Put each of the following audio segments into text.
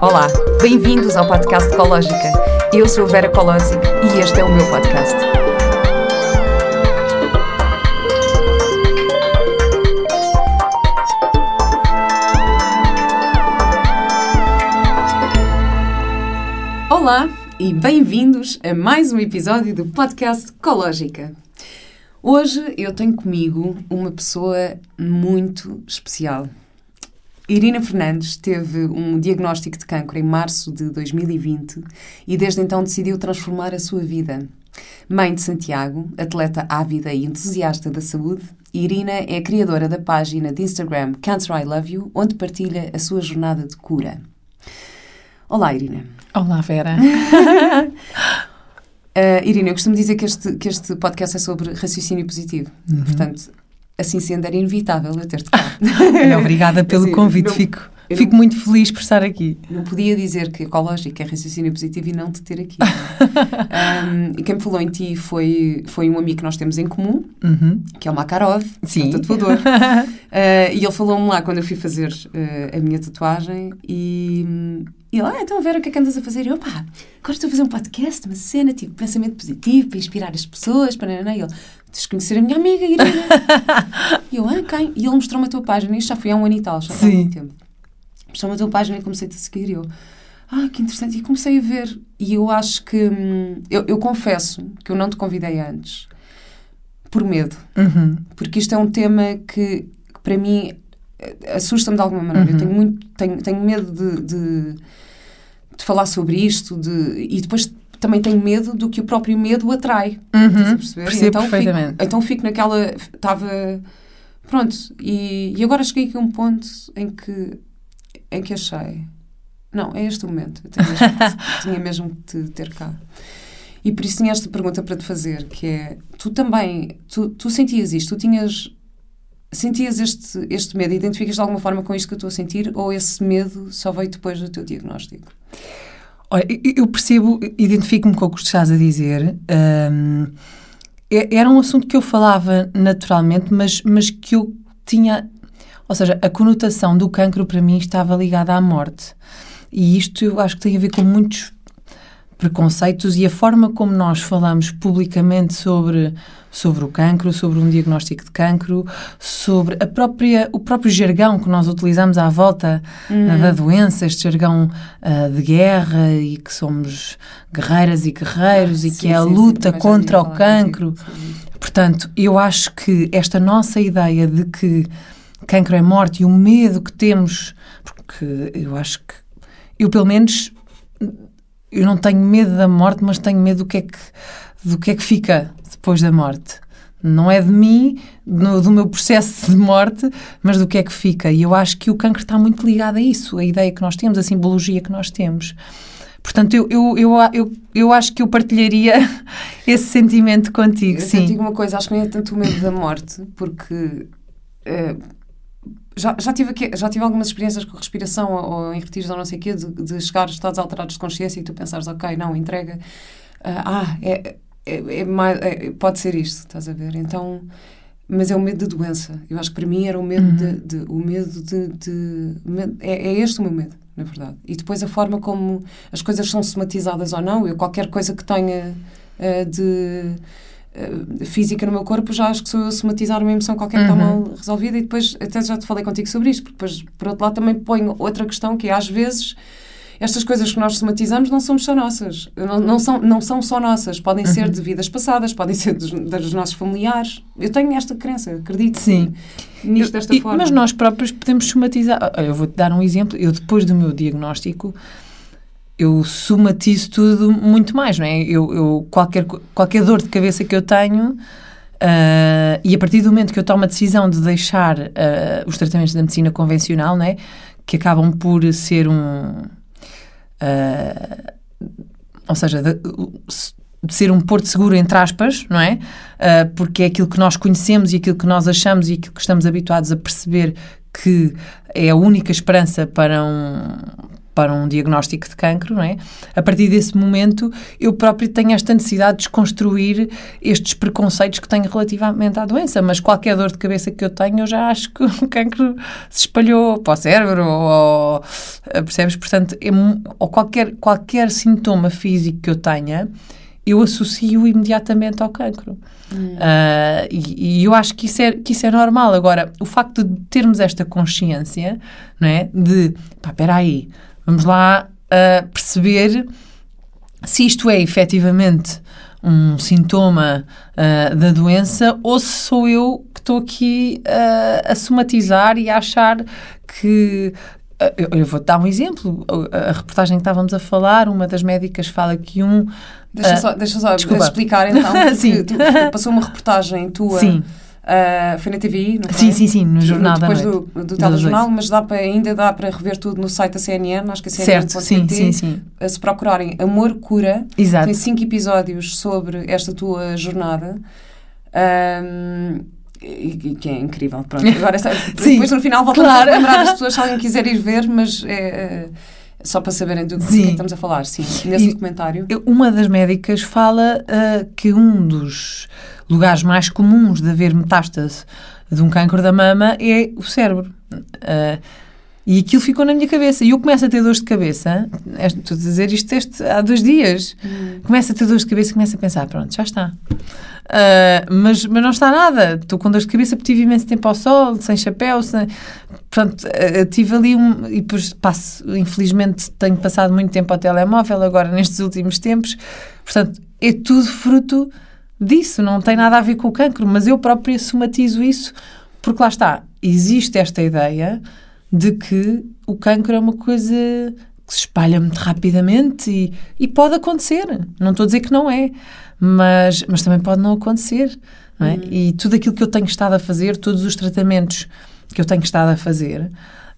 Olá, bem-vindos ao podcast Ecológica. Eu sou Vera Colosic e este é o meu podcast. Olá e bem-vindos a mais um episódio do podcast Ecológica. Hoje eu tenho comigo uma pessoa muito especial. Irina Fernandes teve um diagnóstico de cancro em março de 2020 e desde então decidiu transformar a sua vida. Mãe de Santiago, atleta ávida e entusiasta da saúde, Irina é a criadora da página de Instagram Cancer I Love You, onde partilha a sua jornada de cura. Olá, Irina. Olá, Vera. Uh, Irina, eu costumo dizer que este, que este podcast é sobre raciocínio positivo. Uhum. Portanto, assim sendo, era inevitável eu ter-te cá. Obrigada pelo assim, convite. Não, fico, fico não, muito feliz por estar aqui. Não podia dizer que ecológico é raciocínio positivo e não te ter aqui. um, e quem me falou em ti foi, foi um amigo que nós temos em comum, uhum. que é o Makarov, Sim. um tatuador. uh, e ele falou-me lá quando eu fui fazer uh, a minha tatuagem e e ele, ah, então a Vera, o que é que andas a fazer? E eu, pá, agora estou a fazer um podcast, uma cena, tipo, pensamento positivo, para inspirar as pessoas, para... E ele, tens conhecer a minha amiga, Irina. e eu, ah, quem? E ele mostrou-me a tua página, isto já foi há um ano e tal, já foi há muito tempo. Mostrou-me a tua página e comecei-te a seguir e eu, ah, que interessante. E comecei a ver. E eu acho que, hum, eu, eu confesso que eu não te convidei antes, por medo. Uhum. Porque isto é um tema que, que para mim, assusta-me de alguma maneira. Uhum. Eu tenho muito, tenho, tenho medo de, de de falar sobre isto de, e depois também tenho medo do que o próprio medo atrai. Uhum, percebo então perfeitamente. Fico, então fico naquela... Estava... Pronto. E, e agora cheguei aqui a um ponto em que, em que achei... Não, é este o momento. Eu tinha mesmo, tinha mesmo que te ter cá. E por isso tinha esta pergunta para te fazer, que é... Tu também... Tu, tu sentias isto? Tu tinhas... Sentias este, este medo? Identificas de alguma forma com isto que eu estou a sentir? Ou esse medo só veio depois do teu diagnóstico? Olha, eu percebo, identifico-me com o que estás a dizer. Um, é, era um assunto que eu falava naturalmente, mas, mas que eu tinha. Ou seja, a conotação do cancro para mim estava ligada à morte. E isto eu acho que tem a ver com muitos preconceitos e a forma como nós falamos publicamente sobre, sobre o cancro, sobre um diagnóstico de cancro, sobre a própria, o próprio jargão que nós utilizamos à volta uhum. da doença, este jargão uh, de guerra e que somos guerreiras e guerreiros ah, e sim, que é a sim, luta sim, contra o cancro. Portanto, eu acho que esta nossa ideia de que cancro é morte e o medo que temos, porque eu acho que eu pelo menos eu não tenho medo da morte, mas tenho medo do que é que, do que, é que fica depois da morte. Não é de mim, no, do meu processo de morte, mas do que é que fica. E eu acho que o cancro está muito ligado a isso, a ideia que nós temos, a simbologia que nós temos. Portanto, eu, eu, eu, eu, eu acho que eu partilharia esse sentimento contigo. Eu sim. digo uma coisa, acho que não é tanto o medo da morte, porque uh, já, já, tive aqui, já tive algumas experiências com respiração ou, ou em retiros ou não sei o quê, de, de chegar a estados alterados de consciência e tu pensares, ok, não, entrega. Uh, ah, é, é, é, mais, é, pode ser isto, estás a ver? Então, mas é o medo de doença. Eu acho que para mim era o medo uhum. de, de, o medo de, de é, é, este o meu medo, na verdade. E depois a forma como as coisas são somatizadas ou não. Eu qualquer coisa que tenha uh, de física no meu corpo, já acho que sou eu a somatizar uma emoção qualquer que está uhum. mal resolvida e depois, até já te falei contigo sobre isto, porque depois, por outro lado, também ponho outra questão que é, às vezes, estas coisas que nós somatizamos não somos só nossas. Não, não, são, não são só nossas. Podem uhum. ser de vidas passadas, podem ser dos, dos, nossos familiares. Eu tenho esta crença, acredito Sim. nisto desta eu, forma. Mas nós próprios podemos somatizar. Eu vou-te dar um exemplo. Eu, depois do meu diagnóstico, eu somatizo tudo muito mais, não é? Eu, eu, qualquer, qualquer dor de cabeça que eu tenho, uh, e a partir do momento que eu tomo a decisão de deixar uh, os tratamentos da medicina convencional, não é? Que acabam por ser um. Uh, ou seja, de, de, ser um porto seguro, entre aspas, não é? porque é aquilo que nós conhecemos e aquilo que nós achamos e aquilo que estamos habituados a perceber que é a única esperança para um para um diagnóstico de cancro, não é? A partir desse momento, eu próprio tenho esta necessidade de desconstruir estes preconceitos que tenho relativamente à doença, mas qualquer dor de cabeça que eu tenho, eu já acho que o cancro se espalhou para o cérebro, ou, percebes? Portanto, é, ou qualquer, qualquer sintoma físico que eu tenha, eu associo imediatamente ao cancro. Hum. Uh, e, e, eu acho que isso, é, que isso é normal. Agora, o facto de termos esta consciência, não é? De, pá, espera aí, Vamos lá uh, perceber se isto é efetivamente um sintoma uh, da doença ou se sou eu que estou aqui uh, a somatizar e a achar que. Eu, eu vou dar um exemplo. A reportagem que estávamos a falar, uma das médicas fala que um. Deixa só, deixa só explicar então. Sim. passou uma reportagem tua. Sim Uh, foi na TVI, não foi? Sim, sim, sim, no jornal Depois do, do telejornal, mas dá para, ainda dá para rever tudo no site da CNN, acho que a CNN. Certo, sim, sim, sim. Se procurarem Amor Cura, Exato. tem cinco episódios sobre esta tua jornada. Um, e, que é incrível, pronto. Agora, depois no final voltamos claro. a lembrar as pessoas se alguém quiser ir ver, mas é, é só para saberem do, que, que estamos a falar, sim, nesse e documentário. Uma das médicas fala uh, que um dos lugares mais comuns de haver metástase de um cancro da mama é o cérebro. Uh, e aquilo ficou na minha cabeça. E eu começo a ter dores de cabeça. Estou a dizer isto este, há dois dias. Hum. Começo a ter dores de cabeça e começo a pensar: pronto, já está. Uh, mas, mas não está nada. Estou com dores de cabeça porque tive imenso tempo ao sol, sem chapéu. Sem... Portanto, uh, tive ali um. E depois passo, infelizmente, tenho passado muito tempo ao telemóvel agora nestes últimos tempos. Portanto, é tudo fruto disso. Não tem nada a ver com o cancro, mas eu própria somatizo isso porque lá está. Existe esta ideia de que o cancro é uma coisa que se espalha muito rapidamente e, e pode acontecer. Não estou a dizer que não é, mas, mas também pode não acontecer. Não é? Uhum. E tudo aquilo que eu tenho estado a fazer, todos os tratamentos que eu tenho estado a fazer,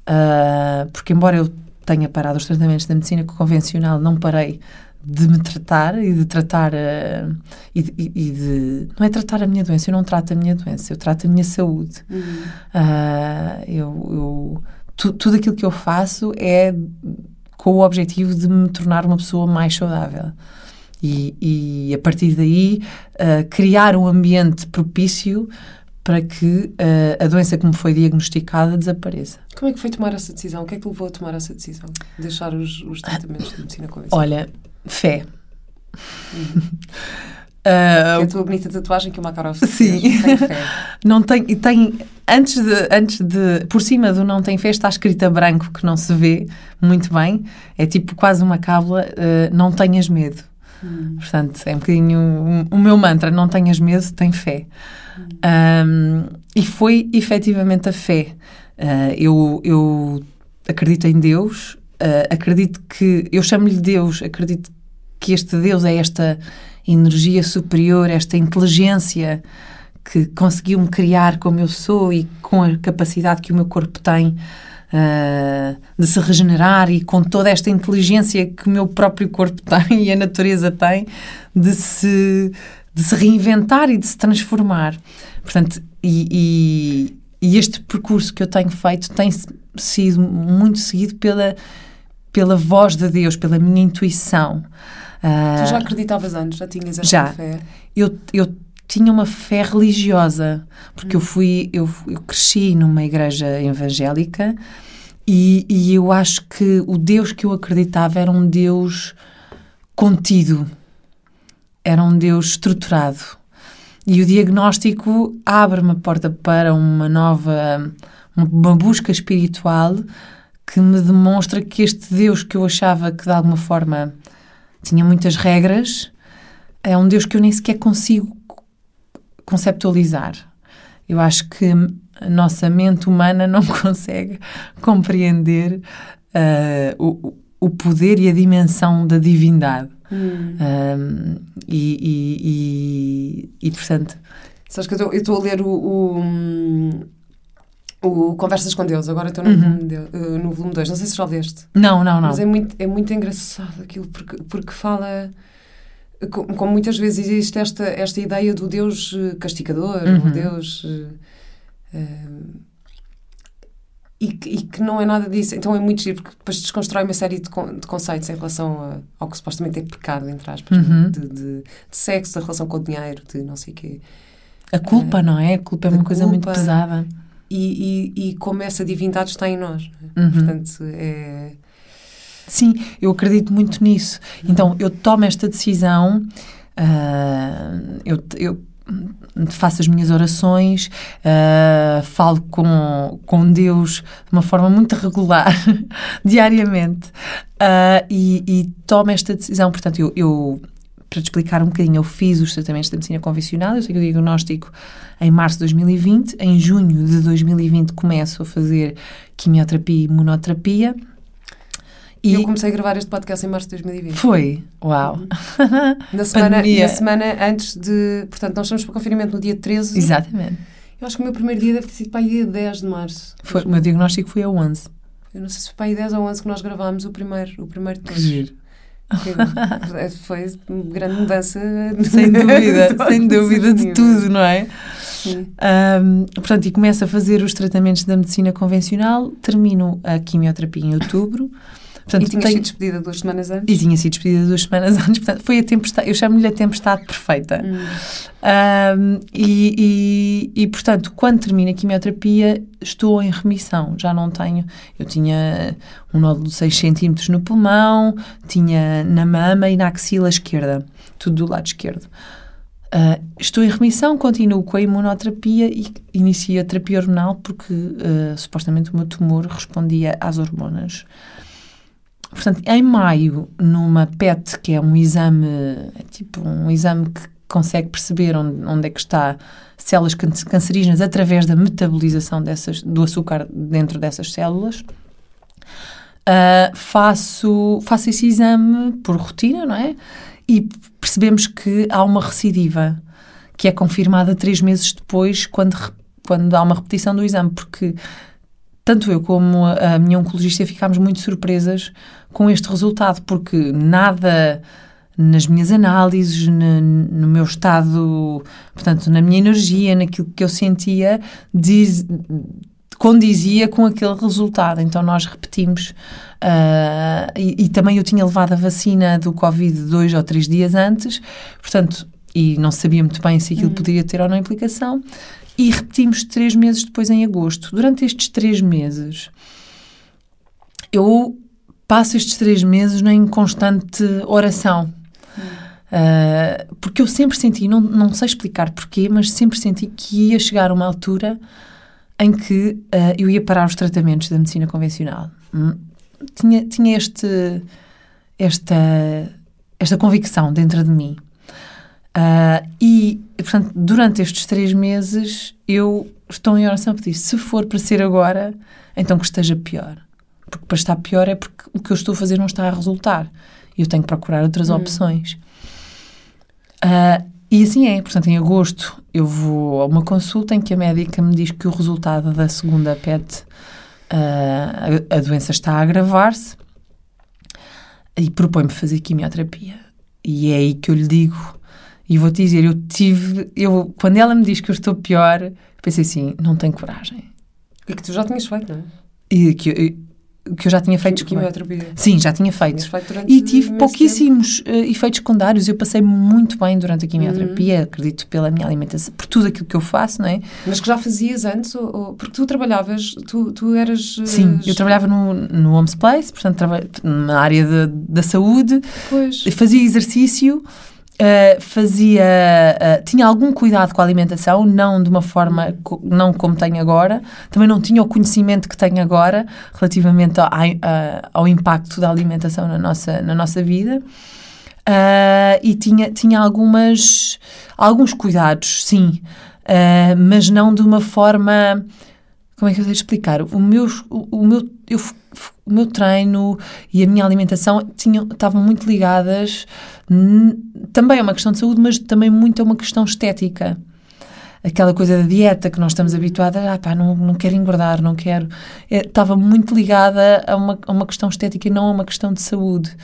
uh, porque embora eu tenha parado os tratamentos da medicina convencional, não parei de me tratar e de tratar uh, e, de, e, de não é tratar a minha doença eu não trato a minha doença eu trato a minha saúde uhum. uh, eu, eu tu, tudo aquilo que eu faço é com o objetivo de me tornar uma pessoa mais saudável. E, e a partir daí uh, criar um ambiente propício para que uh, a doença que me foi diagnosticada desapareça. Como é que foi tomar essa decisão? O que é que levou a tomar essa decisão? Deixar os, os tratamentos de medicina convencional? Olha, fé. Uhum. Uh, é a tua bonita tatuagem que o Makarov Sim. Tem fé. não tem, e tem, antes de, antes de, por cima do não tem fé está escrita branco que não se vê muito bem. É tipo quase uma cábula, uh, não tenhas medo. Hum. Portanto, é um bocadinho o, o, meu mantra, não tenhas medo, tem fé. Hum. Um, e foi efetivamente a fé. Uh, eu, eu acredito em Deus, acredito que, eu chamo-lhe Deus, acredito que este Deus é esta energia superior, esta inteligência que conseguiu-me criar como eu sou e com a capacidade que o meu corpo tem uh, de se regenerar e com toda esta inteligência que o meu próprio corpo tem e a natureza tem de se, de se reinventar e de se transformar. Portanto, e, e, e este percurso que eu tenho feito tem sido muito seguido pela, pela voz de Deus, pela minha intuição. Uh, tu já acreditavas antes? Já tinhas essa já. fé? Eu, eu tinha uma fé religiosa, porque hum. eu fui, eu, eu cresci numa igreja evangélica e, e eu acho que o Deus que eu acreditava era um Deus contido, era um Deus estruturado. E o diagnóstico abre-me a porta para uma nova, uma busca espiritual que me demonstra que este Deus que eu achava que de alguma forma tinha muitas regras, é um Deus que eu nem sequer consigo conceptualizar. Eu acho que a nossa mente humana não consegue compreender uh, o, o poder e a dimensão da divindade. Hum. Um, e, e, e, e, portanto. Sabes que eu estou a ler o, o, o, Conversas com Deus, agora estou no, uhum. volume no volume 2. Não sei se já leste. Não, não, não. Mas é muito, é muito engraçado aquilo, porque, porque fala. Como, como muitas vezes existe esta, esta ideia do Deus eh, castigador, uhum. o Deus. Uh, e que, e que não é nada disso. Então é muito giro, porque depois desconstrói uma série de, con de conceitos em relação a, ao que supostamente é pecado, entre aspas, Uhum. de, de, de sexo, da relação com o dinheiro, de não sei o quê. A culpa, não é? A culpa é uma coisa muito culpa. pesada. E, e, e como essa divindade está em nós. é? Uhum. Portanto, é. Sim, eu acredito muito nisso. Então, eu tomo esta decisão, ah, eu, eu faço as minhas orações, ah, falo com, com Deus de uma forma muito regular, diariamente, ah, e, e tomo esta decisão. Portanto, eu, eu, para te explicar um bocadinho, eu fiz os tratamentos da medicina convencional, eu sei o diagnóstico em março de 2020, em junho de 2020 começo a fazer quimioterapia e imunoterapia. E eu comecei a gravar este podcast em março de 2020. Foi? Uau! Na semana, na semana antes de. Portanto, nós estamos para o confinamento no dia 13. Exatamente. Eu acho que o meu primeiro dia deve ter sido para aí dia 10 de março. Foi, o meu diagnóstico foi a 11. Eu não sei se foi para aí 10 ou 11 que nós gravámos o primeiro, o primeiro de Que giro. Foi uma grande mudança. Sem dúvida, sem dúvida de tudo, não é? Sim. Ahm, portanto, e começo a fazer os tratamentos da medicina convencional, termino a quimioterapia em outubro. Portanto, E tinha sido despedida duas semanas antes? e tinha sido despedida duas semanas antes, portanto, foi a tempestade, eu chamo-lhe a tempestade perfeita. Hum. Ahm, e, e, e, portanto, quando termina a quimioterapia, estou em remissão. Já não tenho. Eu tinha um nódulo de 6 centímetros no pulmão, tinha na mama e na axila esquerda, tudo do lado esquerdo. Ah, estou em remissão, continuo com a imunoterapia e inicio a terapia hormonal porque ah, supostamente o meu tumor respondia às hormonas. Portanto, em maio, numa PET, que é um exame, é tipo um exame que consegue perceber onde, onde é que está células can- cancerígenas através da metabolização dessas, do açúcar dentro dessas células. Ah, faço, faço esse exame por rotina, não é? E percebemos que há uma recidiva, que é confirmada três meses depois, quando, quando há uma repetição do exame, porque tanto eu como a, minha oncologista ficámos muito surpresas com este resultado, porque nada nas minhas análises, na- no meu estado, portanto, na minha energia, naquilo que eu sentia, diz, condizia com aquele resultado. Então nós repetimos. ah, e, e também eu tinha levado a vacina do Covid dois ou três dias antes, portanto, e não sabia muito bem se aquilo poderia ter ou não implicação. E repetimos três meses depois em agosto. Durante estes três meses, eu passo estes três meses em constante oração. Ah, porque eu sempre senti, não, não sei explicar porquê, mas sempre senti que ia chegar uma altura em que ah, eu ia parar os tratamentos da medicina convencional. Hum, Tinha, tinha este, esta, esta convicção dentro de mim. Ah, e, portanto, durante estes três meses, eu estou em oração a pedir: se for para ser agora, então que esteja pior. Porque para estar pior é porque o que eu estou a fazer não está a resultar. E eu tenho que procurar outras opções. Ah, e assim é. Portanto, em agosto eu vou a uma consulta em que a médica me diz que o resultado da segunda PET, ah, a, a doença está a agravar-se e propõe-me fazer quimioterapia. E é aí que eu lhe digo, e vou-te dizer, eu tive, eu, quando ela me diz que eu estou pior, pensei assim, não tenho coragem. E que tu já tinhas feito, não é? E que, eu- que eu já tinha feito... Quimioterapia. Sim, já tinha feito. feito E tive pouquíssimos eh, efeitos secundários. Eu passei muito bem durante a quimioterapia, Uhum. acredito pela minha alimentação, por tudo aquilo que eu faço, não é? tempo. Mas que já fazias antes? Ou, porque tu trabalhavas, tu, tu eras. eh, Sim, eu trabalhava no, no Homes Place, portanto, na área da- da saúde, Pois. fazia exercício, eh, fazia, eh, tinha algum cuidado com a alimentação, não de uma forma, co- não como tenho agora, também não tinha o conhecimento que tenho agora relativamente ao, a- ao impacto da alimentação na nossa, na nossa vida. Ah, e tinha, tinha algumas, alguns cuidados, sim, mas não de uma forma. Como é que eu sei explicar? O meu, o, o meu, eu, o meu treino e a minha alimentação tinham, estavam muito ligadas também a uma questão de saúde, mas também muito a uma questão estética. aquela coisa da dieta que nós estamos habituadas, ah pá, não, não quero engordar, não quero. É, estava muito ligada a uma, a uma questão estética e não a uma questão de saúde.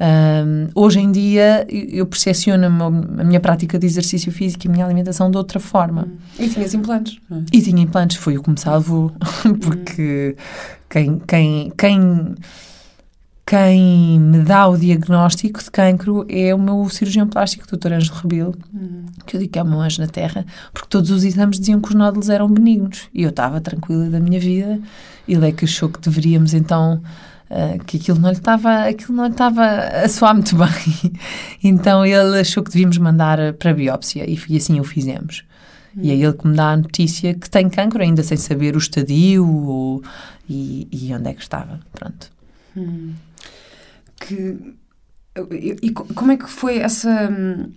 Um, hoje em dia eu percepciono a minha prática de exercício físico e a minha alimentação de outra forma. E tinhas implantes? É? E tinha implantes, foi o que me salvou, porque quem, quem, quem quem me dá o diagnóstico de cancro é o meu cirurgião plástico, o Dr. Ângelo Rebelo, uhum. que eu digo que é o meu anjo na Terra, porque todos os exames diziam que os nódulos eram benignos e eu estava tranquila da minha vida. Ele é que achou que deveríamos então. Uh, que aquilo não lhe estava aquilo não estava a soar muito bem então ele achou que devíamos mandar para a biópsia e, e assim o fizemos e é ele que me dá a notícia que tem cancro ainda sem saber o estadio ou, e, e onde é que estava pronto hum que. E, como é que foi essa. Hum,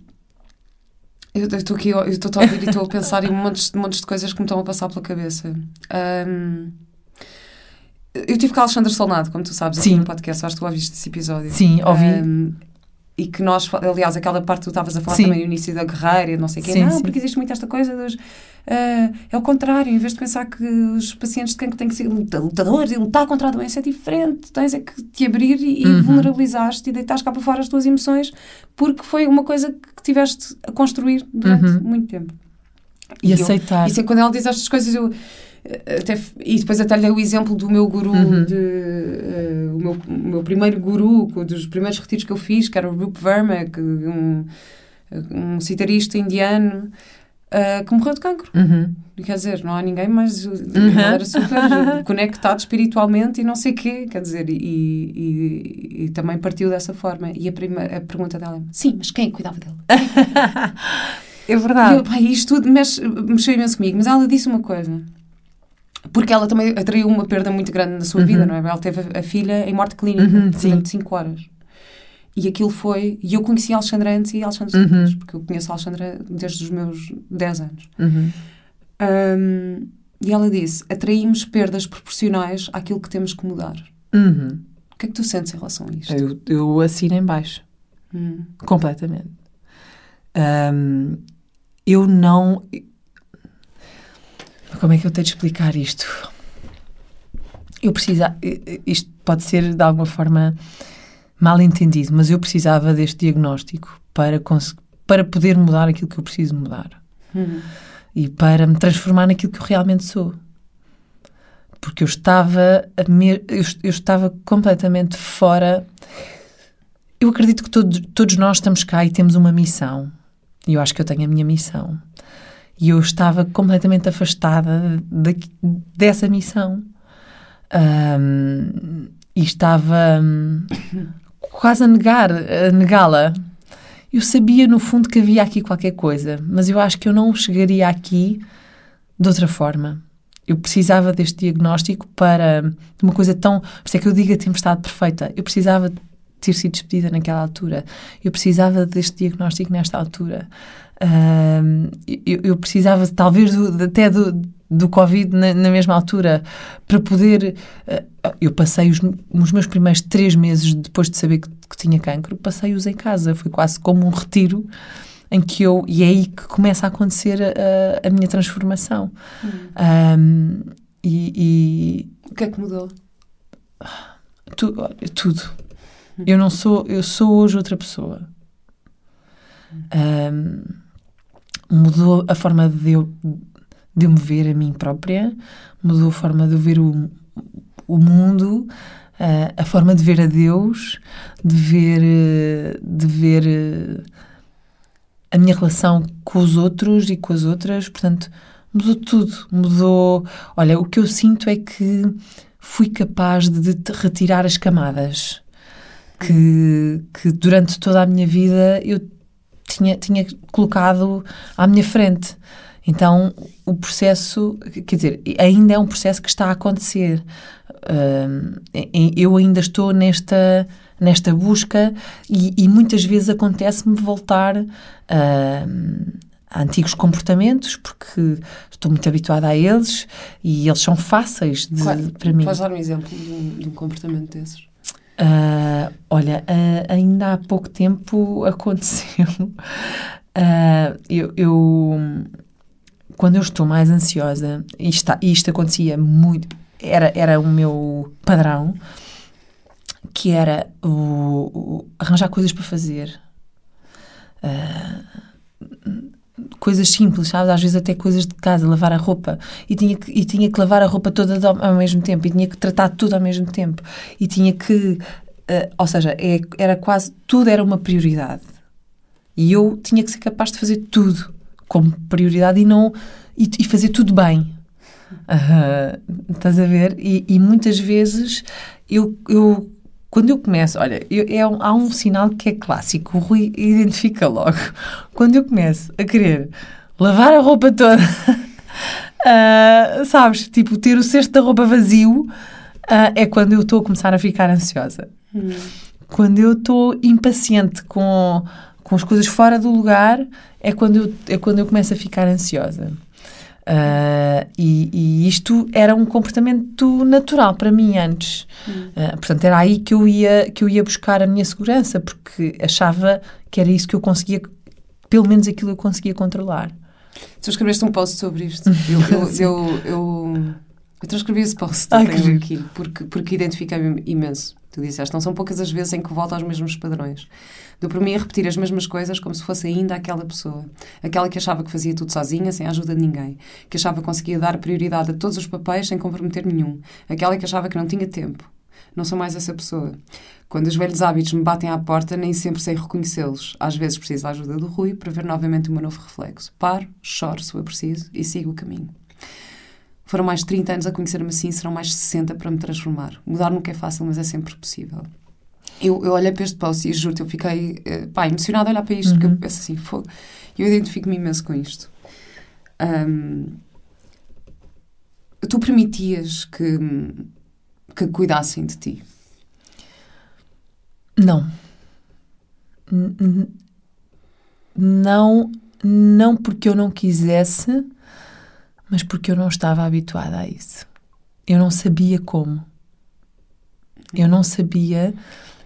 eu estou aqui, eu estou a ouvir e estou a pensar em montes, montes de coisas que me estão a passar pela cabeça. Um, eu tive com a Alexandra Solnado, como tu sabes, aqui Sim. no podcast. Acho que tu ouviste esse episódio. Sim, ouvi. Um, e que nós, aliás, aquela parte que tu estavas a falar sim. também no início da guerreira, não sei o quê, sim, não, sim. porque existe muito esta coisa dos. Uh, é o contrário, em vez de pensar que os pacientes de cancro têm que ser lutadores e lutar contra a doença é diferente, tens é que te abrir e, uhum. vulnerabilizar-te e deitares cá para fora as tuas emoções, porque foi uma coisa que tiveste a construir durante uhum. muito tempo. E, e aceitar. Eu, e quando ela diz estas coisas, eu até, e depois até lhe dei o exemplo do meu guru, uhum. de, uh, o, meu, o meu primeiro guru, dos primeiros retiros que eu fiz, que era o Rup Verma, que, um, um citarista indiano, uh, que morreu de cancro. Uhum. Quer dizer, não há ninguém mais. Uhum. Era super conectado espiritualmente e não sei o quê. Quer dizer, e, e, e, também partiu dessa forma. E a, prima, a pergunta dela é: sim, mas quem cuidava dele? é verdade. E eu, pai, isto tudo mexe, mexeu imenso comigo. Mas ela disse uma coisa porque ela também atraiu uma perda muito grande na sua uhum. vida, não é? Ela teve a, a filha em morte clínica uhum, durante 5 horas. E aquilo foi. E eu conheci a Alexandra antes e a Alexandra uhum. depois, porque eu conheço a Alexandra desde os meus 10 anos. Uhum. Um, e ela disse: atraímos perdas proporcionais àquilo que temos que mudar. Uhum. O que é que tu sentes em relação a isto? Eu, eu assino em baixo. Hum. Completamente. Um, eu não como é que eu tenho de explicar isto? Eu precisava. Isto pode ser de alguma forma mal entendido, mas eu precisava deste diagnóstico para, para poder mudar aquilo que eu preciso mudar. Uhum. E para me transformar naquilo que eu realmente sou. Porque eu estava, me, eu, eu, estava completamente fora. Eu acredito que todo, todos nós estamos cá e temos uma missão. E eu acho que eu tenho a minha missão. E eu estava completamente afastada de, dessa missão. Um, e estava um, quase a negar, a negá-la. Eu sabia, no fundo, que havia aqui qualquer coisa, mas eu acho que eu não chegaria aqui de outra forma. Eu precisava deste diagnóstico para de uma coisa tão. Por isso é que eu digo a tempestade perfeita. Eu precisava ter sido despedida naquela altura. Eu precisava deste diagnóstico nesta altura. Uh, eu, eu, precisava talvez do, até do, do Covid na, na, mesma altura para poder. Uh, eu passei os, os, meus primeiros três meses depois de saber que, que tinha cancro, passei-os em casa. Foi quase como um retiro em que eu. E é aí que começa a acontecer a, a minha transformação. Hum. Um, e, e, O que é que mudou? Tu, tudo. Hum. Eu não sou. Eu sou hoje outra pessoa. Um, mudou a forma de eu, de eu me ver a mim própria, mudou a forma de eu ver o, o mundo, uh, a forma de ver a Deus, de ver, de ver a minha relação com os outros e com as outras, portanto, mudou tudo. Mudou. Olha, o que eu sinto é que fui capaz de, de retirar as camadas que, que durante toda a minha vida eu tinha, tinha colocado à minha frente. Então, o processo, quer dizer, ainda é um processo que está a acontecer. Uh, eu ainda estou nesta, nesta busca e, e muitas vezes acontece-me voltar uh, a antigos comportamentos, porque estou muito habituada a eles e eles são fáceis de, para mim. Podes dar um exemplo de um, de um comportamento desses? Uh, olha, uh, ainda há pouco tempo aconteceu. Uh, eu, eu, quando eu estou mais ansiosa, e isto, acontecia muito, era, era o meu padrão, que era o, o arranjar coisas para fazer. Uh, coisas simples, sabes? Às vezes até coisas de casa, lavar a roupa. E tinha que, e tinha que lavar a roupa toda ao, mesmo tempo. E tinha que tratar tudo ao mesmo tempo. E tinha que... Uh, ou seja, é, era quase... Tudo era uma prioridade. E eu tinha que ser capaz de fazer tudo como prioridade e não... E, e fazer tudo bem. Uh, estás a ver? E, e muitas vezes eu, eu quando eu começo, olha, eu, é um, há um sinal que é clássico, o Rui identifica logo. Quando eu começo a querer lavar a roupa toda, uh, sabes, tipo, ter o cesto da roupa vazio, uh, é quando eu estou a começar a ficar ansiosa. Hum. Quando eu estou impaciente com, com as coisas fora do lugar, é quando eu, é quando eu começo a ficar ansiosa. Uh, e, e, isto era um comportamento natural para mim antes. Uh, portanto, era aí que eu, ia, que eu ia buscar a minha segurança, porque achava que era isso que eu conseguia, pelo menos aquilo eu conseguia controlar. Tu escreveste um post sobre isto. Eu, eu, eu, eu, eu transcrevi esse post Ai, aqui, porque, porque identifiquei-me imenso. Tu disseste, não são poucas as vezes em que volto aos mesmos padrões. Deu para mim a repetir as mesmas coisas como se fosse ainda aquela pessoa. Aquela que achava que fazia tudo sozinha, sem a ajuda de ninguém. Que achava que conseguia dar prioridade a todos os papéis sem comprometer nenhum. Aquela que achava que não tinha tempo. Não sou mais essa pessoa. Quando os velhos hábitos me batem à porta, nem sempre sei reconhecê-los. Às vezes preciso da ajuda do Rui para ver novamente o meu novo reflexo. Paro, choro se for preciso e sigo o caminho. Foram mais de 30 anos a conhecer-me assim, serão mais de 60 para me transformar. Mudar nunca é fácil, mas é sempre possível eu, eu olhei para este post e juro-te, eu fiquei uh, pá, emocionada a olhar para isto, uhum. porque eu uhum. penso assim, fogo, eu identifico-me imenso com isto. Um, tu permitias que, que cuidassem de ti? Não. Não, não porque eu não quisesse, mas porque eu não estava habituada a isso. Eu não sabia como. Eu não sabia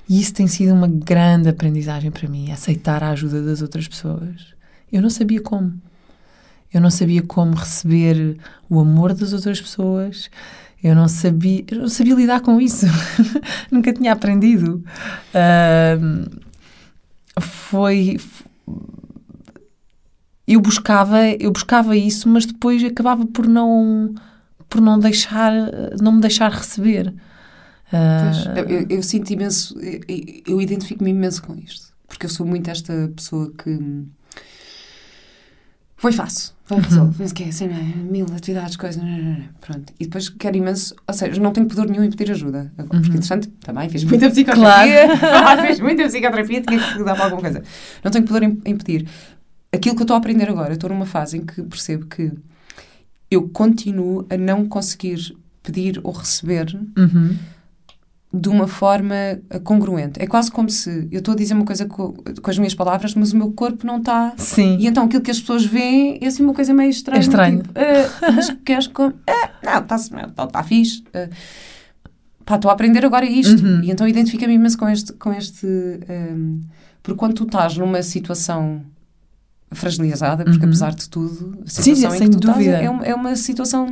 e isso tem sido uma grande aprendizagem para mim, aceitar a ajuda das outras pessoas. Eu não sabia como. Eu não sabia como receber o amor das outras pessoas. Eu não sabia, eu não sabia lidar com isso. Nunca tinha aprendido. Uh, foi eu buscava, eu buscava isso, mas depois acabava por não por não deixar, não me deixar receber. Uh... Eu, eu, sinto imenso, eu, eu identifico-me imenso com isto, porque eu sou muito esta pessoa que foi fácil, foi resolve, uhum. que é assim, mil atividades, coisas, pronto. E depois quero imenso, ou seja, não tenho poder nenhum em pedir ajuda. Agora, uhum. Porque, interessante, também fiz muita psicoterapia, claro. fiz muita psicoterapia, tinha que dar para alguma coisa. Não tenho poder em, em pedir. Aquilo que eu estou a aprender agora, estou numa fase em que percebo que eu continuo a não conseguir pedir ou receber. Uhum de uma forma eh, congruente. É quase como se eu estou a dizer uma coisa com, com as minhas palavras, mas o meu corpo não está. Sim. E então aquilo que as pessoas veem é assim uma coisa meio estranha. É estranho. Tipo, uh, mas queres com. Uh, não, está tá, tá fixe. Uh, pá, estou a aprender agora isto. Uhum. E então identifica-me imenso com este. Com este um, porque quando tu estás numa situação fragilizada, porque uhum. apesar de tudo, a situação Sim, em que tu dúvida. estás é, é uma situação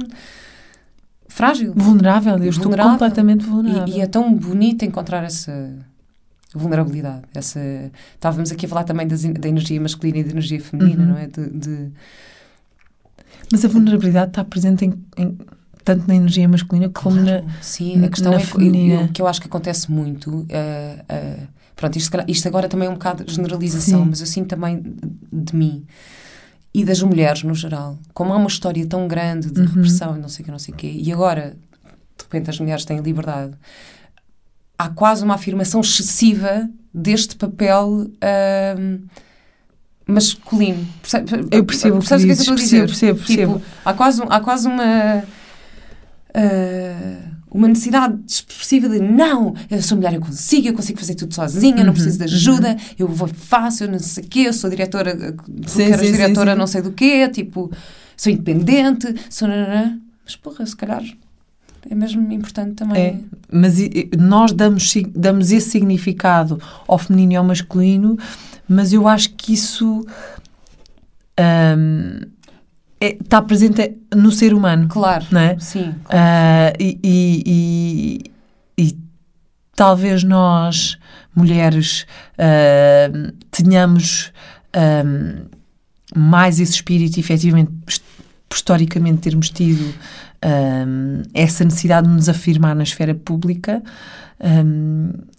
frágil. Vulnerável, eu estou vulnerável. completamente vulnerável. E, e, é tão bonito encontrar essa vulnerabilidade. Essa... Estávamos aqui a falar também das, da energia masculina e da energia feminina, uhum. não é? De, de... Mas a vulnerabilidade está presente em, em tanto na energia masculina como claro, na Sim, a questão é feminina. que, que eu acho que acontece muito. Uh, uh, pronto, isto, isto, agora também é um bocado de generalização, sim. mas eu sinto também de mim e das mulheres no geral. Como há uma história tão grande de uhum. repressão e não sei o que, não sei o quê, e agora, de repente, as mulheres têm liberdade, há quase uma afirmação excessiva deste papel uh, masculino. eu percebo o que, que, que eu a dizer? Percebo, percebo, percebo. Tipo, há, quase, há quase uma... Uh, uma necessidade expressiva de não, eu sou mulher, eu consigo, eu consigo fazer tudo sozinha, uhum, não preciso de ajuda, uhum. eu vou fácil, não sei o quê, eu sou diretora, sim, sim, diretora sim, não sei do quê, tipo, sou independente, sou... Mas porra, se calhar é mesmo importante também. É, mas nós damos, damos esse significado ao feminino e ao masculino, mas eu acho que isso... Um, está presente no ser humano. Claro. Não é? Sim. Claro. Ah, e, e, e- e talvez nós, mulheres, ah, tenhamos ah, mais esse espírito, efetivamente, historicamente termos tido essa necessidade de nos afirmar na esfera pública. Ah,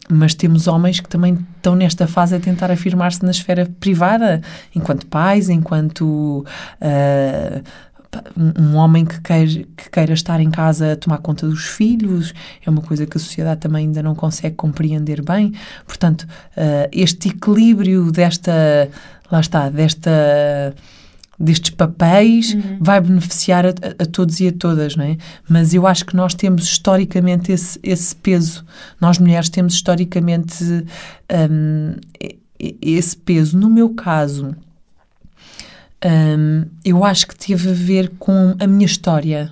mas temos homens que também estão nesta fase a tentar afirmar-se na esfera privada, enquanto pais, enquanto pá, um um homem que queira, que queira estar em casa a tomar conta dos filhos, é uma coisa que a sociedade também ainda não consegue compreender bem. Portanto, ah, este equilíbrio desta, lá está, desta destes papéis vai beneficiar a, a- todos e a todas, não é? Mas eu acho que nós temos historicamente esse, esse peso. Nós mulheres temos historicamente e- esse peso. No meu caso, hum, eu acho que teve a ver com a minha história.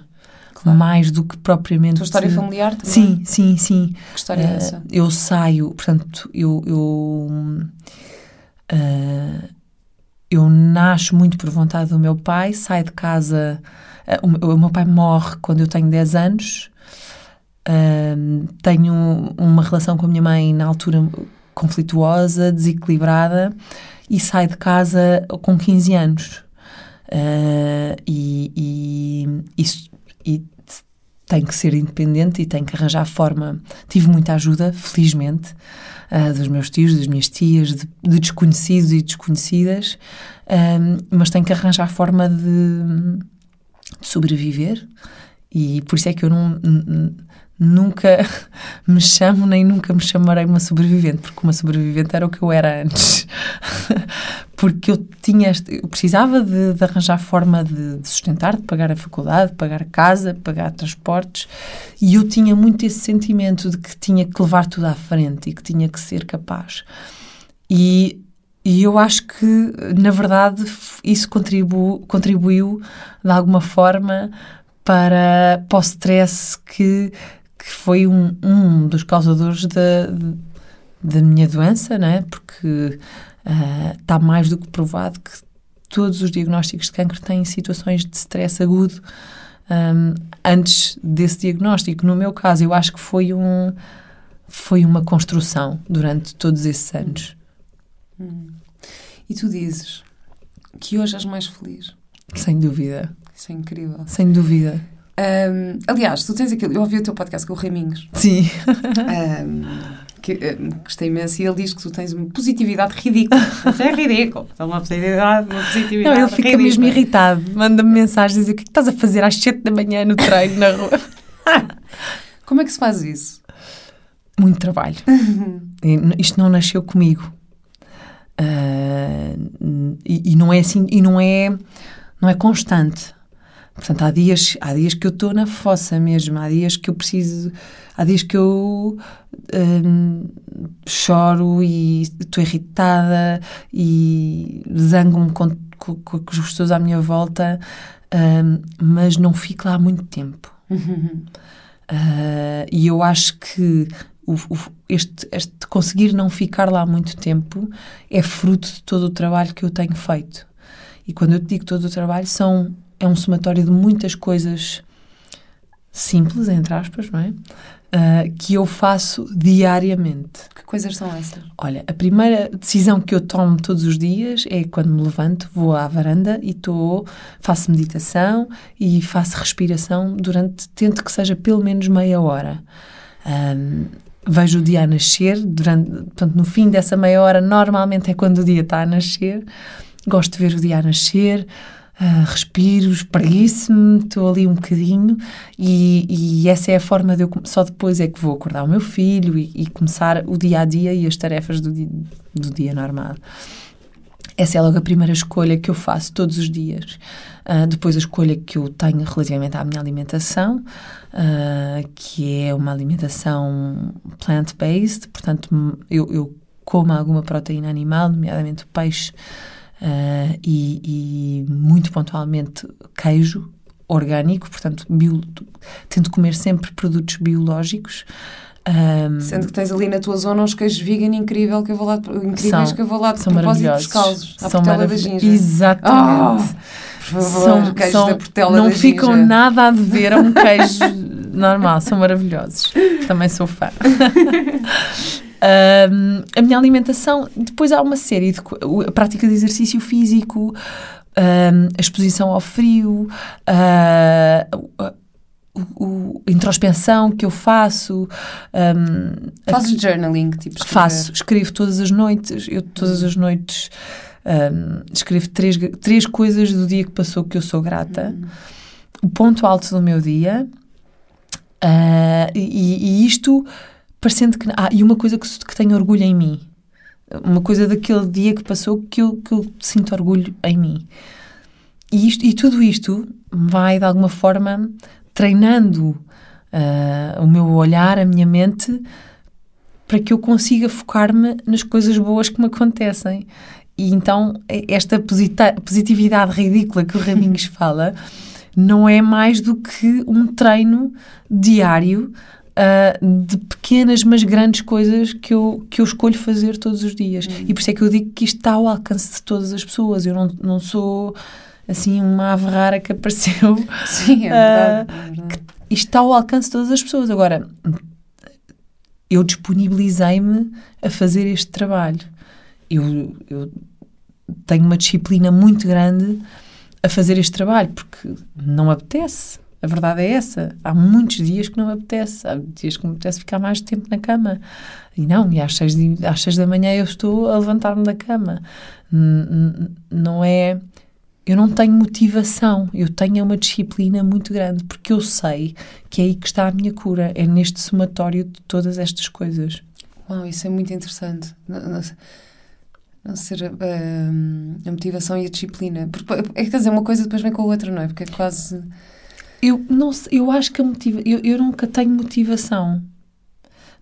Claro. Mais do que propriamente. A tua história familiar também? Sim, sim, sim. Que história é Eh, essa? eu saio, portanto, eu, eu, eh, eu nasço muito por vontade do meu pai, saio de casa. eh, o, meu- pai morre quando eu tenho 10 anos. eh, tenho uma relação com a minha mãe na altura conflituosa, desequilibrada, e saio de casa com 15 anos. Eh, e, e, e tenho que ser independente e tenho que arranjar forma. Tive muita ajuda, felizmente, ah, dos meus tios, das minhas tias, de, de desconhecidos e desconhecidas, mas tenho que arranjar forma de, de sobreviver e por isso é que eu não, nunca me chamo nem nunca me chamarei uma sobrevivente, porque uma sobrevivente era o que eu era antes. porque eu tinha eu precisava de, de arranjar forma de, de sustentar, de pagar a faculdade, de pagar casa, de pagar transportes, e eu tinha muito esse sentimento de que tinha que levar tudo à frente e que tinha que ser capaz. E, e eu acho que, na verdade, isso contribu, contribuiu de alguma forma para, para o stress que, que foi um, um dos causadores da, da minha doença, não é? Porque ah, está mais do que provado que todos os diagnósticos de cancro têm situações de stress agudo ahm, antes desse diagnóstico. No meu caso, eu acho que foi um foi uma construção durante todos esses anos. E tu dizes que hoje és mais feliz. Sem dúvida, Isso é incrível. sem dúvida. Ahm, aliás, tu tens aquilo. Eu ouvi o teu podcast com o Raminhos. Sim. Ahm, que, ahm, gostei imenso. E ele diz que tu tens uma positividade ridícula. Isso é ridículo. É uma positividade, uma Não, positividade. ele fica ridícula. mesmo irritado. Manda-me mensagens a dizer o que é que estás a fazer às 7 da manhã no treino na rua. Como é que se faz isso? Muito trabalho. E Isto não nasceu comigo. Ah, e, e não é assim, e não é, não é constante. Portanto, há dias, há dias que eu estou na fossa mesmo, há dias que eu preciso, há dias que eu hum, choro e estou irritada e zango-me com, com, com as pessoas à minha volta, hum, mas não fico lá muito tempo. Ah, e eu acho que o- o- este, este conseguir não ficar lá muito tempo é fruto de todo o trabalho que eu tenho feito. E quando eu te digo todo o trabalho, são, é um somatório de muitas coisas simples, entre aspas, não é? Ah, que eu faço diariamente. Que coisas são essas? Olha, a primeira decisão que eu tomo todos os dias é quando me levanto, vou à varanda e tô, faço meditação e faço respiração durante, tento que seja pelo menos meia hora. Ahm, vejo o dia a nascer, durante, portanto, no fim dessa meia hora, normalmente é quando o dia está a nascer. Gosto de ver o dia a nascer, ah, respiro, espreguiço-me, estou ali um bocadinho e, e essa é a forma de eu. Só depois é que vou acordar o meu filho e, e começar o dia a dia e as tarefas do, di- do dia normal. Essa é logo a primeira escolha que eu faço todos os dias. Ah, depois a escolha que eu tenho relativamente à minha alimentação, ah, que é uma alimentação plant-based, portanto m- eu, eu como alguma proteína animal, nomeadamente o peixe, ah, e, e muito pontualmente queijo orgânico, portanto bio, tento comer sempre produtos biológicos. Ah, Sendo que tens ali na tua zona uns queijos vegan incrível que eu vou lá incríveis São- que eu vou lá de são propósito maravilhosos. descalços. À São portela da maravilhosos. Ginja. Exatamente. Ah, favor, São, queijos são- da Portela não da ficam Ginja. nada a dever a um queijo normal, são maravilhosos. Também sou fã. A minha alimentação, depois há uma série de a prática de exercício físico, a exposição ao frio, a, o- o- a introspeção que eu faço, a Fazes journaling, tipo escrever. Faço, escrevo todas as noites. Eu todas as noites hum, escrevo três, três coisas do dia que passou que eu sou grata. O ponto alto do meu dia. ah, e, e isto parecendo que. Ah, e uma coisa que, que tenho orgulho em mim. Uma coisa daquele dia que passou que eu, que eu sinto orgulho em mim. E, isto, e tudo isto vai, de alguma forma, treinando ah, o meu olhar, a minha mente, para que eu consiga focar-me nas coisas boas que me acontecem. E então, esta positividade ridícula que o Raminhos fala não é mais do que um treino diário ah, de pequenas mas grandes coisas que eu, que eu escolho fazer todos os dias. E por isso é que eu digo que isto está ao alcance de todas as pessoas. Eu não, não sou assim uma ave rara que apareceu Sim, é verdade. é verdade. isto está ao alcance de todas as pessoas. Agora, eu disponibilizei-me a fazer este trabalho. Eu, eu tenho uma disciplina muito grande a fazer este trabalho, porque não me apetece. A verdade é essa. Há muitos dias que não me apetece. Há dias que me apetece ficar mais tempo na cama. E não, e às seis, de- às seis da manhã eu estou a levantar-me da cama. Não é. Eu não tenho motivação, eu tenho uma disciplina muito grande, porque eu sei que é aí que está a minha cura, é neste somatório de todas estas coisas. Uau, isso é muito interessante. Não, não- ser hum, a motivação e a disciplina. Porque, é, quer dizer, uma coisa depois vem com a outra, não é? Porque é quase. Eu, não, eu acho que a motiva, eu, eu nunca tenho motivação.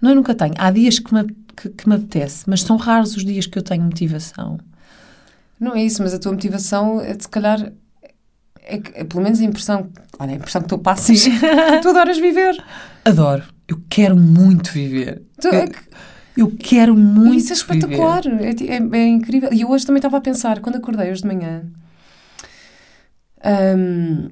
Não, eu nunca tenho. Há dias que me, que, que me apetece, mas são raros os dias que eu tenho motivação. Não é isso, mas a tua motivação é de se calhar. É, que- é pelo menos a impressão. Olha, a impressão que tu passas. tu adoras viver. Adoro. Eu quero muito viver. Tu- Eu, é que- eu quero muito isso é espetacular. É, é- é incrível. E eu hoje também estava a pensar, quando acordei hoje de manhã. hum,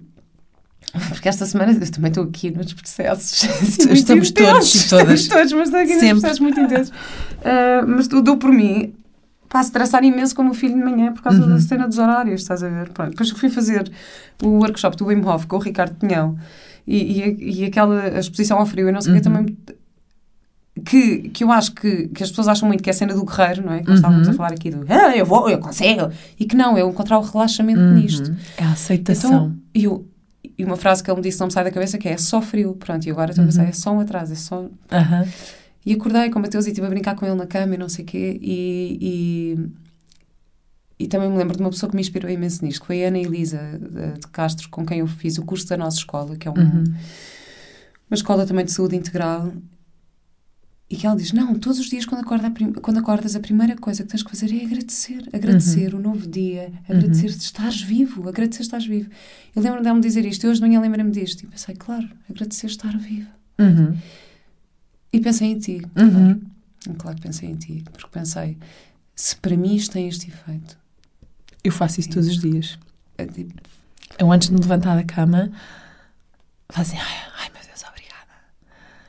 porque esta semana eu também estou aqui nos processos. muito Estamos todos e todas. Estamos todos, mas estou aqui Sempre. nos processos muito intensos. Ah, mas tu dou por mim. Para estressar imenso com o filho de manhã por causa Uhum. da cena dos horários, estás a ver? Pronto. Depois eu fui fazer o workshop do Wim Hof com o Ricardo Pinhão e, e, e aquela exposição ao frio, eu não sei o que Uhum. também que, que eu acho que, que as pessoas acham muito que é a cena do guerreiro, não é? Que nós Uhum. estávamos a falar aqui do ah, eu vou, eu consigo. E que não, é eu encontrar o relaxamento nisto. Uhum. É a aceitação. Então, e eu, e uma frase que ele me disse não me sai da cabeça que é, é só frio. Pronto, e agora estou a pensar, Uhum. é só um atraso, é só... Aham. E acordei com o Mateus e estive a brincar com ele na cama e não sei o quê. E, e, e também me lembro de uma pessoa que me inspirou imenso nisto, que foi a Ana Elisa de de Castro, com quem eu fiz o curso da nossa escola, que é um- Uhum. uma escola também de saúde integral. E que ela diz: Não, todos os dias, quando, acorda a quando acordas, a primeira coisa que tens que fazer é agradecer. Agradecer o novo dia, agradecer de estares vivo, agradecer de estares vivo. Eu lembro dela me dizer isto, hoje de manhã lembrei-me disto. E pensei: Claro, agradecer estar vivo. Uhum. E pensei em ti. Uhum. Claro, claro que pensei em ti, porque pensei: se para mim isto tem este efeito, Eu faço isso todos os dias. é tipo, Eu antes de me levantar da cama, faço assim, ai, ai meu Deus, obrigada.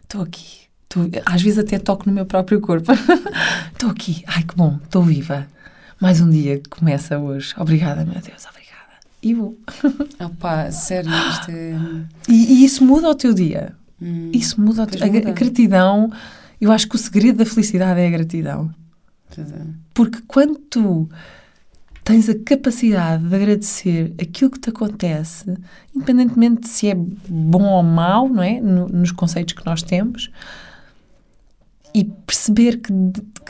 Estou aqui. Tô- às vezes até toco no meu próprio corpo. Estou aqui. Ai, que bom, estou viva. Mais um dia que começa hoje. Obrigada, meu Deus, obrigada. E vou. opá, sério, é. E, e isso muda o teu dia. hum, Isso muda o teu a, muda. a gratidão. Eu acho que o segredo da felicidade é a gratidão. é. Porque quando tu tens a capacidade de agradecer aquilo que te acontece, independentemente de se é bom ou mau, não é? No- nos conceitos que nós temos, e perceber que,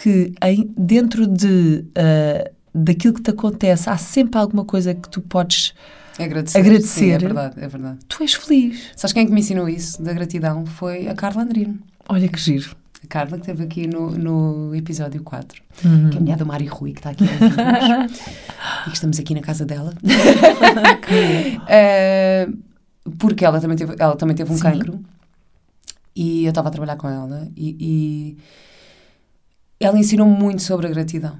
que dentro de, ah, daquilo que te acontece há sempre alguma coisa que tu podes. Agradecer. Agradecer. Sim, é verdade, é verdade. Tu és feliz. Sabes quem é que me ensinou isso, da gratidão? Foi a Carla Andrino. Olha que giro. A Carla, que esteve aqui no, no episódio 4, Uhum. que é a mulher do Mário Rui, que está aqui a e que estamos aqui na casa dela. Eh, porque ela também teve, ela também teve um Sim. cancro e eu estava a trabalhar com ela e, e ela ensinou-me muito sobre a gratidão.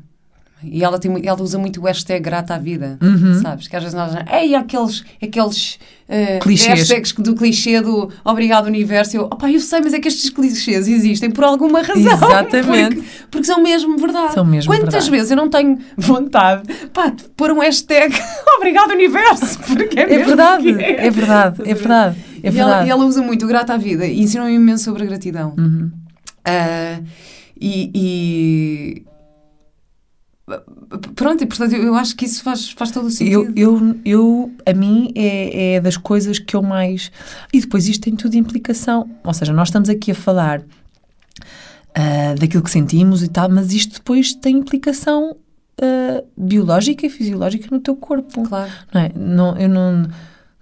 E ela, tem, ela usa muito o hashtag grata à vida, Uhum. sabes? Que às vezes nós. Ei, aqueles, aqueles eh, Clichês. hashtags do clichê do obrigado universo. Eu, opá, eu sei, mas é que estes clichês existem por alguma razão. Exatamente. Porque, porque são mesmo verdade. São mesmo Quantas verdade. vezes eu não tenho vontade pá, de pôr um hashtag obrigado universo? Porque é, É verdade, que é verdade, é verdade. É e, ela, e ela usa muito o grata à vida e ensina-me imenso sobre a gratidão. Uhum. Ah, e, e- Pronto, e portanto eu acho que isso faz, faz todo o sentido. Eu, eu, eu, a mim, é, é das coisas que eu mais. E depois isto tem tudo implicação. Ou seja, nós estamos aqui a falar ah, daquilo que sentimos e tal, mas isto depois tem implicação ah, biológica e fisiológica no teu corpo. Claro. Não é? Não, eu não.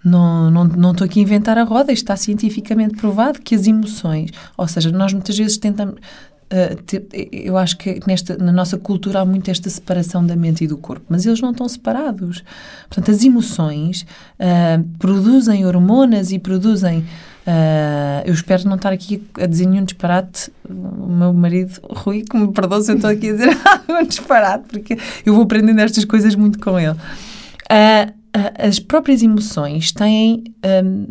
Não, não, não estou aqui a inventar a roda, está cientificamente provado que as emoções, ou seja, nós muitas vezes tentamos. ah, ter- eu acho que nesta, na nossa cultura há muito esta separação da mente e do corpo, mas eles não estão separados. Portanto, as emoções ah, produzem hormonas e produzem. ah, eu espero não estar aqui a dizer nenhum disparate. O meu marido, Rui, que me perdoe se eu estou aqui a dizer um disparate, porque eu vou aprendendo estas coisas muito com ele. Ah, as próprias emoções têm hum,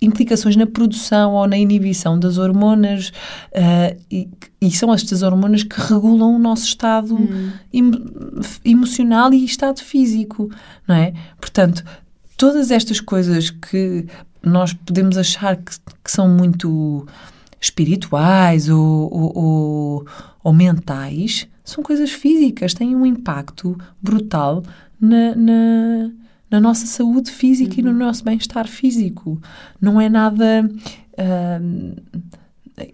implicações na produção ou na inibição das hormonas ah, e, e são estas hormonas que regulam o nosso estado emo- emocional e estado físico, não é? Portanto, todas estas coisas que nós podemos achar que, que são muito espirituais ou, ou, ou- ou mentais são coisas físicas, têm um impacto brutal na, na, na nossa saúde física e no nosso bem-estar físico. Não é nada. hum,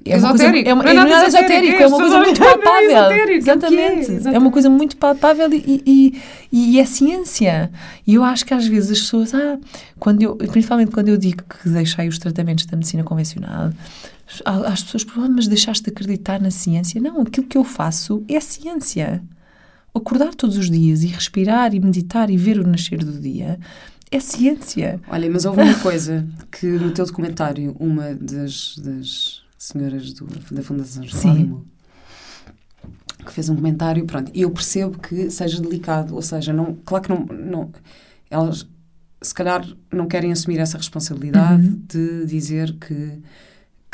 é uma coisa, é, uma, Não é é, nada nada esotérico, é é uma coisa esotérico. muito é palpável. é é, Exatamente. É uma coisa muito palpável e, e, e é ciência. E eu acho que às vezes as pessoas, ah, quando eu, principalmente quando eu digo que deixei os tratamentos da medicina convencional, as pessoas perguntam, "Ah, mas deixaste de acreditar na ciência? Não, aquilo que eu faço é ciência. Acordar todos os dias e respirar e meditar e ver o nascer do dia é ciência. Olha, mas houve uma coisa que no teu documentário, uma das, das senhoras do- da Fundação. Jerónimo que fez um comentário, pronto, e eu percebo que seja delicado, ou seja, não, claro que não, não elas se calhar não querem assumir essa responsabilidade Uhum. de dizer que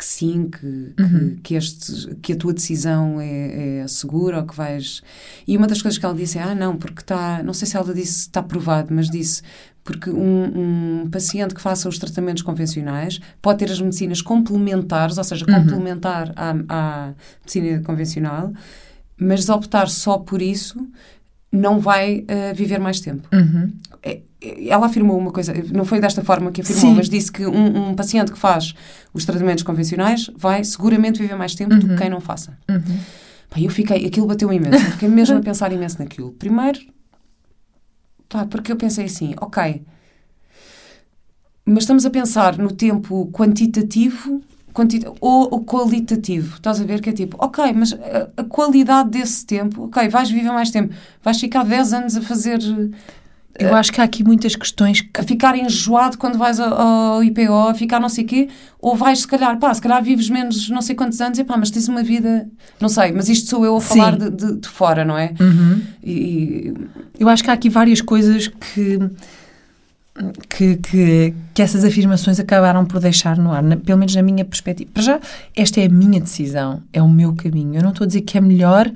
que sim, que, que, Uhum. que, este, que a tua decisão é, é segura ou que vais. E uma das coisas que ela disse é: ah, não, porque está. Não sei se ela disse está provado, mas disse porque um, um paciente que faça os tratamentos convencionais pode ter as medicinas complementares, ou seja, Uhum. complementar à, à medicina convencional, mas optar só por isso não vai eh, viver mais tempo. Uhum. É- Ela afirmou uma coisa, não foi desta forma que afirmou, Sim. mas disse que um, um paciente que faz os tratamentos convencionais vai seguramente viver mais tempo do que Uhum. quem não faça. Uhum. Eu fiquei, aquilo bateu imenso, eu fiquei mesmo a pensar imenso naquilo. Primeiro, pá, porque eu pensei assim, ok, mas estamos a pensar no tempo quantitativo quanti- ou, ou qualitativo. Estás a ver que é tipo, ok, mas a, a qualidade desse tempo, ok, vais viver mais tempo, vais ficar 10 anos a fazer Eu acho que há aqui muitas questões que a ficar enjoado quando vais ao, ao IPO, a ficar não sei quê, ou vais se calhar, pá, se calhar vives menos não sei quantos anos, e pá, mas tens uma vida, não sei, mas isto sou eu a falar de, de, de fora, não é? Uhum. E- Eu acho que há aqui várias coisas que, que, que, que essas afirmações acabaram por deixar no ar, na- pelo menos na minha perspectiva. Para já, esta é a minha decisão, é o meu caminho. Eu não estou a dizer que é melhor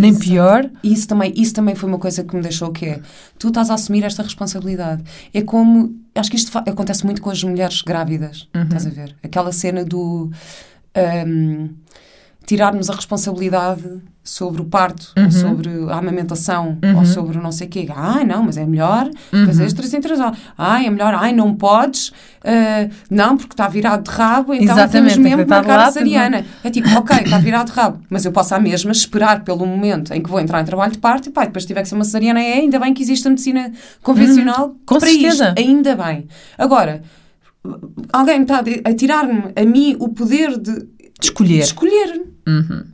nem Exato. pior. isso também, isso também foi uma coisa que me deixou que é, tu estás a assumir esta responsabilidade. É como, acho que isto acontece muito com as mulheres grávidas, Uhum. estás a ver? Aquela cena do ahm, tirarmos a responsabilidade sobre o parto, Uhum. ou sobre a amamentação, Uhum. ou sobre o não sei o quê. Ai, não, mas é melhor Uhum. fazer as três em três horas. Ai, é melhor, ai, não podes, ah, não, porque está virado de rabo, então Exatamente, temos tem que mesmo marcar a lado, cesariana. É tipo, ok, está virado de rabo, mas eu posso à mesma esperar pelo momento em que vou entrar em trabalho de parto e pá, depois tiver que ser uma cesariana, é ainda bem que existe a medicina convencional Uhum. com para certeza. isto, ainda bem. Agora, alguém está a tirar-me a mim o poder de, De escolher. de escolher. Uhum.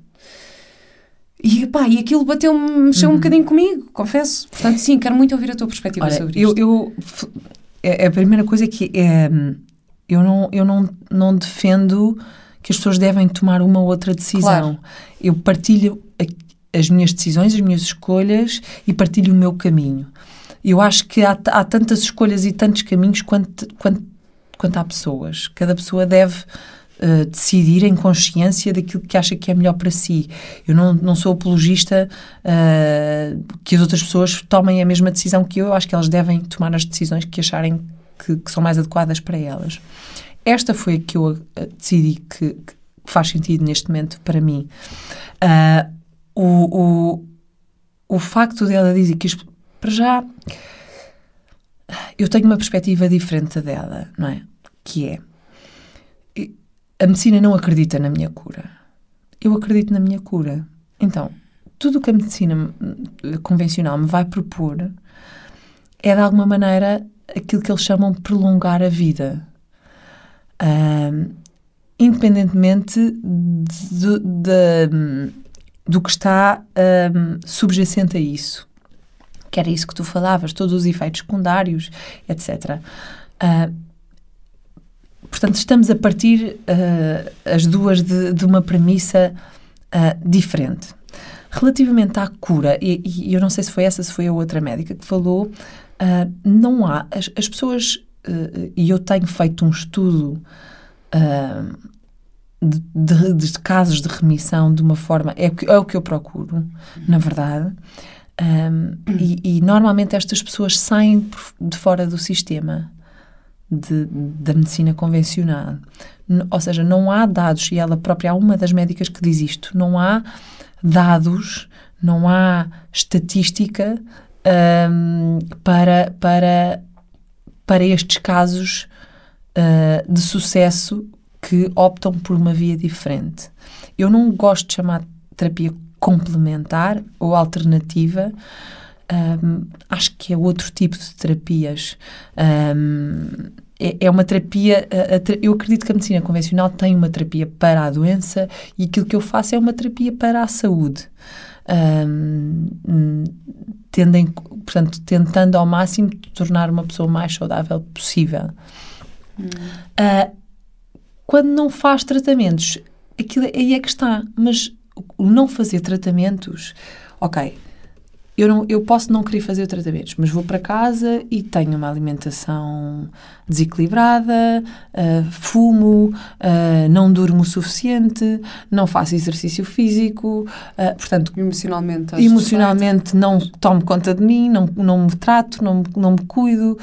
E pá, e aquilo bateu-me, mexeu um bocadinho comigo, confesso. Portanto, sim, quero muito ouvir a tua perspectiva Olha, sobre eu, isto. eu f- é- a primeira coisa é que é, eu não eu não, não defendo que as pessoas devem tomar uma ou outra decisão. Claro. Eu partilho a- as minhas decisões, as minhas escolhas e partilho o meu caminho. Eu acho que há, há tantas escolhas e tantos caminhos quanto, quanto, quanto há pessoas. Cada pessoa deve uh, decidir em consciência daquilo que acha que é melhor para si. Eu não, não sou apologista uh, que as outras pessoas tomem a mesma decisão que eu. Eu acho que elas devem tomar as decisões que acharem que, que são mais adequadas para elas. Esta foi a que eu uh, decidi que, que, faz sentido neste momento para mim. o, o, o facto dela dizer que isto, para já eu tenho uma perspectiva diferente dela, não é? Que é a medicina não acredita na minha cura. Eu acredito na minha cura. Então, tudo o que a medicina convencional me vai propor é, de alguma maneira, aquilo que eles chamam de prolongar a vida. Independentemente de, de, do que está um, subjacente a isso. Que era isso que tu falavas, todos os efeitos secundários, etc. Uh, Portanto, estamos a partir uh, as duas de, de uma premissa uh, diferente. Relativamente à cura, e, e, eu não sei se foi essa, se foi a outra médica que falou, uh, não há. As, as pessoas, e eu tenho feito um estudo de, de, de, casos de remissão de uma forma. É, é o que eu procuro, na verdade. Um, e, e, normalmente estas pessoas saem de fora do sistema de, da medicina convencional. Ou seja, não há dados, e ela própria, há uma das médicas que diz isto, não há dados, não há estatística um, para, para, para estes casos uh, de sucesso que optam por uma via diferente. Eu não gosto de chamar terapia complementar ou alternativa, um, acho que é outro tipo de terapias. Um, é, é, uma terapia. A, a, eu acredito que a medicina convencional tem uma terapia para a doença e aquilo que eu faço é uma terapia para a saúde. Um, tendem, portanto, tentando ao máximo tornar uma pessoa mais saudável possível. Hum. Uh, quando não faz tratamentos, aquilo aí é que está. Mas o não fazer tratamentos, ok, eu, não, eu posso não querer fazer tratamentos, mas vou para casa e tenho uma alimentação desequilibrada, uh, fumo, uh, não durmo o suficiente, não faço exercício físico, uh, portanto, emocionalmente, emocionalmente não tomo conta de mim, não, não me trato, não, não me cuido,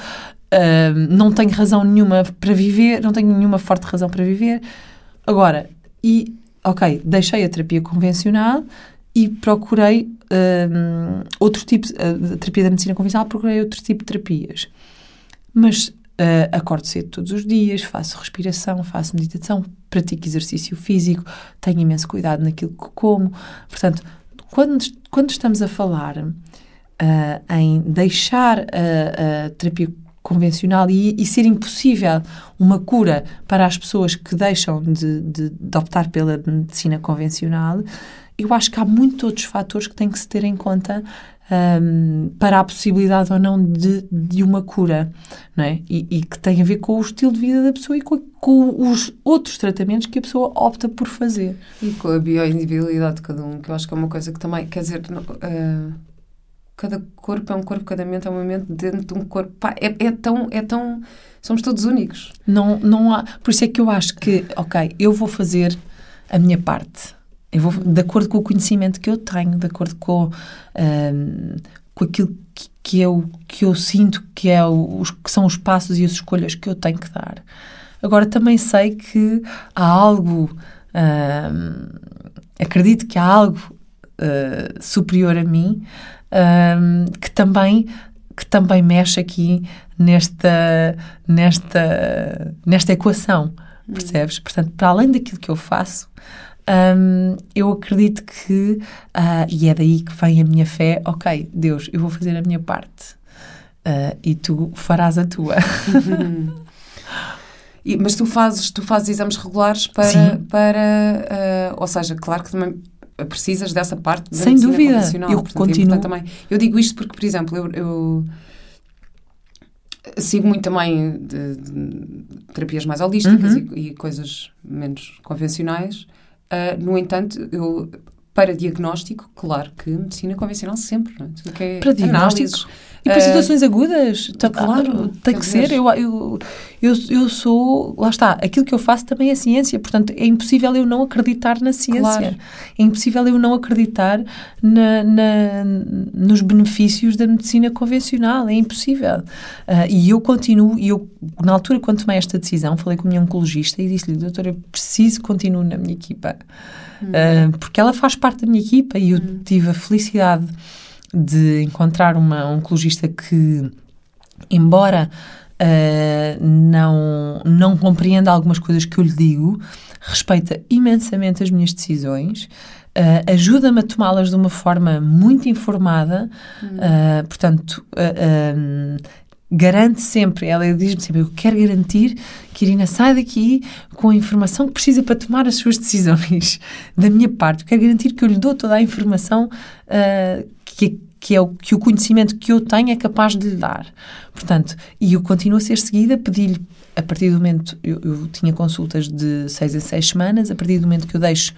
não tenho razão nenhuma para viver, não tenho nenhuma forte razão para viver. Agora, e ok, deixei a terapia convencional e procurei um, outro tipo, a terapia da medicina convencional, procurei outro tipo de terapias. Mas uh, acordo cedo todos os dias, faço respiração, faço meditação, pratico exercício físico, tenho imenso cuidado naquilo que como. Portanto, quando, quando estamos a falar uh, em deixar a, a terapia convencional e, e, ser impossível uma cura para as pessoas que deixam de, de, de optar pela medicina convencional, eu acho que há muitos outros fatores que têm que se ter em conta um, para a possibilidade ou não de, de uma cura, não é? E, e, que tem a ver com o estilo de vida da pessoa e com, com, os outros tratamentos que a pessoa opta por fazer. E com a bioindividualidade de cada um, que eu acho que é uma coisa que também, quer dizer, uh, cada corpo é um corpo, cada mente é uma mente dentro de um corpo. Pá, é, é, tão, é tão. Somos todos únicos. Não, não há. Por isso é que eu acho que, ok, eu vou fazer a minha parte eu vou de acordo com o conhecimento que eu tenho, de acordo com, um, com aquilo que, que, eu, que eu sinto que, é os, que são os passos e as escolhas que eu tenho que dar. Agora, também sei que há algo, um, acredito que há algo uh, superior a mim um, que também que também mexe aqui nesta nesta nesta equação percebes portanto para além daquilo que eu faço um, eu acredito que, uh, e é daí que vem a minha fé, ok, Deus, eu vou fazer a minha parte uh, e tu farás a tua. e, mas tu fazes, tu fazes exames regulares para, para uh, ou seja, claro que também precisas dessa parte da Sem dúvida, eu Portanto, continuo. É também. Eu digo isto porque, por exemplo, eu, eu sigo muito também de, de terapias mais holísticas uhum. e, e, coisas menos convencionais. Uh, no entanto, eu para diagnóstico, claro que medicina convencional sempre, não é? Tudo que é Para diagnóstico. análises, E para eh, situações agudas, tá- claro, tem quer que ser. Eu, eu, eu, eu sou, lá está, aquilo que eu faço também é ciência, portanto é impossível eu não acreditar na ciência. Claro. É impossível eu não acreditar na, na- nos benefícios da medicina convencional, é impossível. Ah, e eu continuo, e eu, na altura, quando tomei esta decisão, falei com a minha oncologista e disse-lhe, doutora, eu preciso que continue na minha equipa. Ah, porque ela faz parte da minha equipa e eu tive a felicidade de encontrar uma oncologista que, embora ah, não, não compreenda algumas coisas que eu lhe digo, respeita imensamente as minhas decisões, ah, ajuda-me a tomá-las de uma forma muito informada, ah, portanto, ah, garante sempre, ela diz-me sempre, eu quero garantir que Irina sai daqui com a informação que precisa para tomar as suas decisões. Da minha parte, eu quero garantir que eu lhe dou toda a informação ah, que, que é o que o conhecimento que eu tenho é capaz de lhe dar. Portanto, e eu continuo a ser seguida, pedi-lhe, a partir do momento, eu, eu tinha consultas de seis a seis semanas, a partir do momento que eu deixo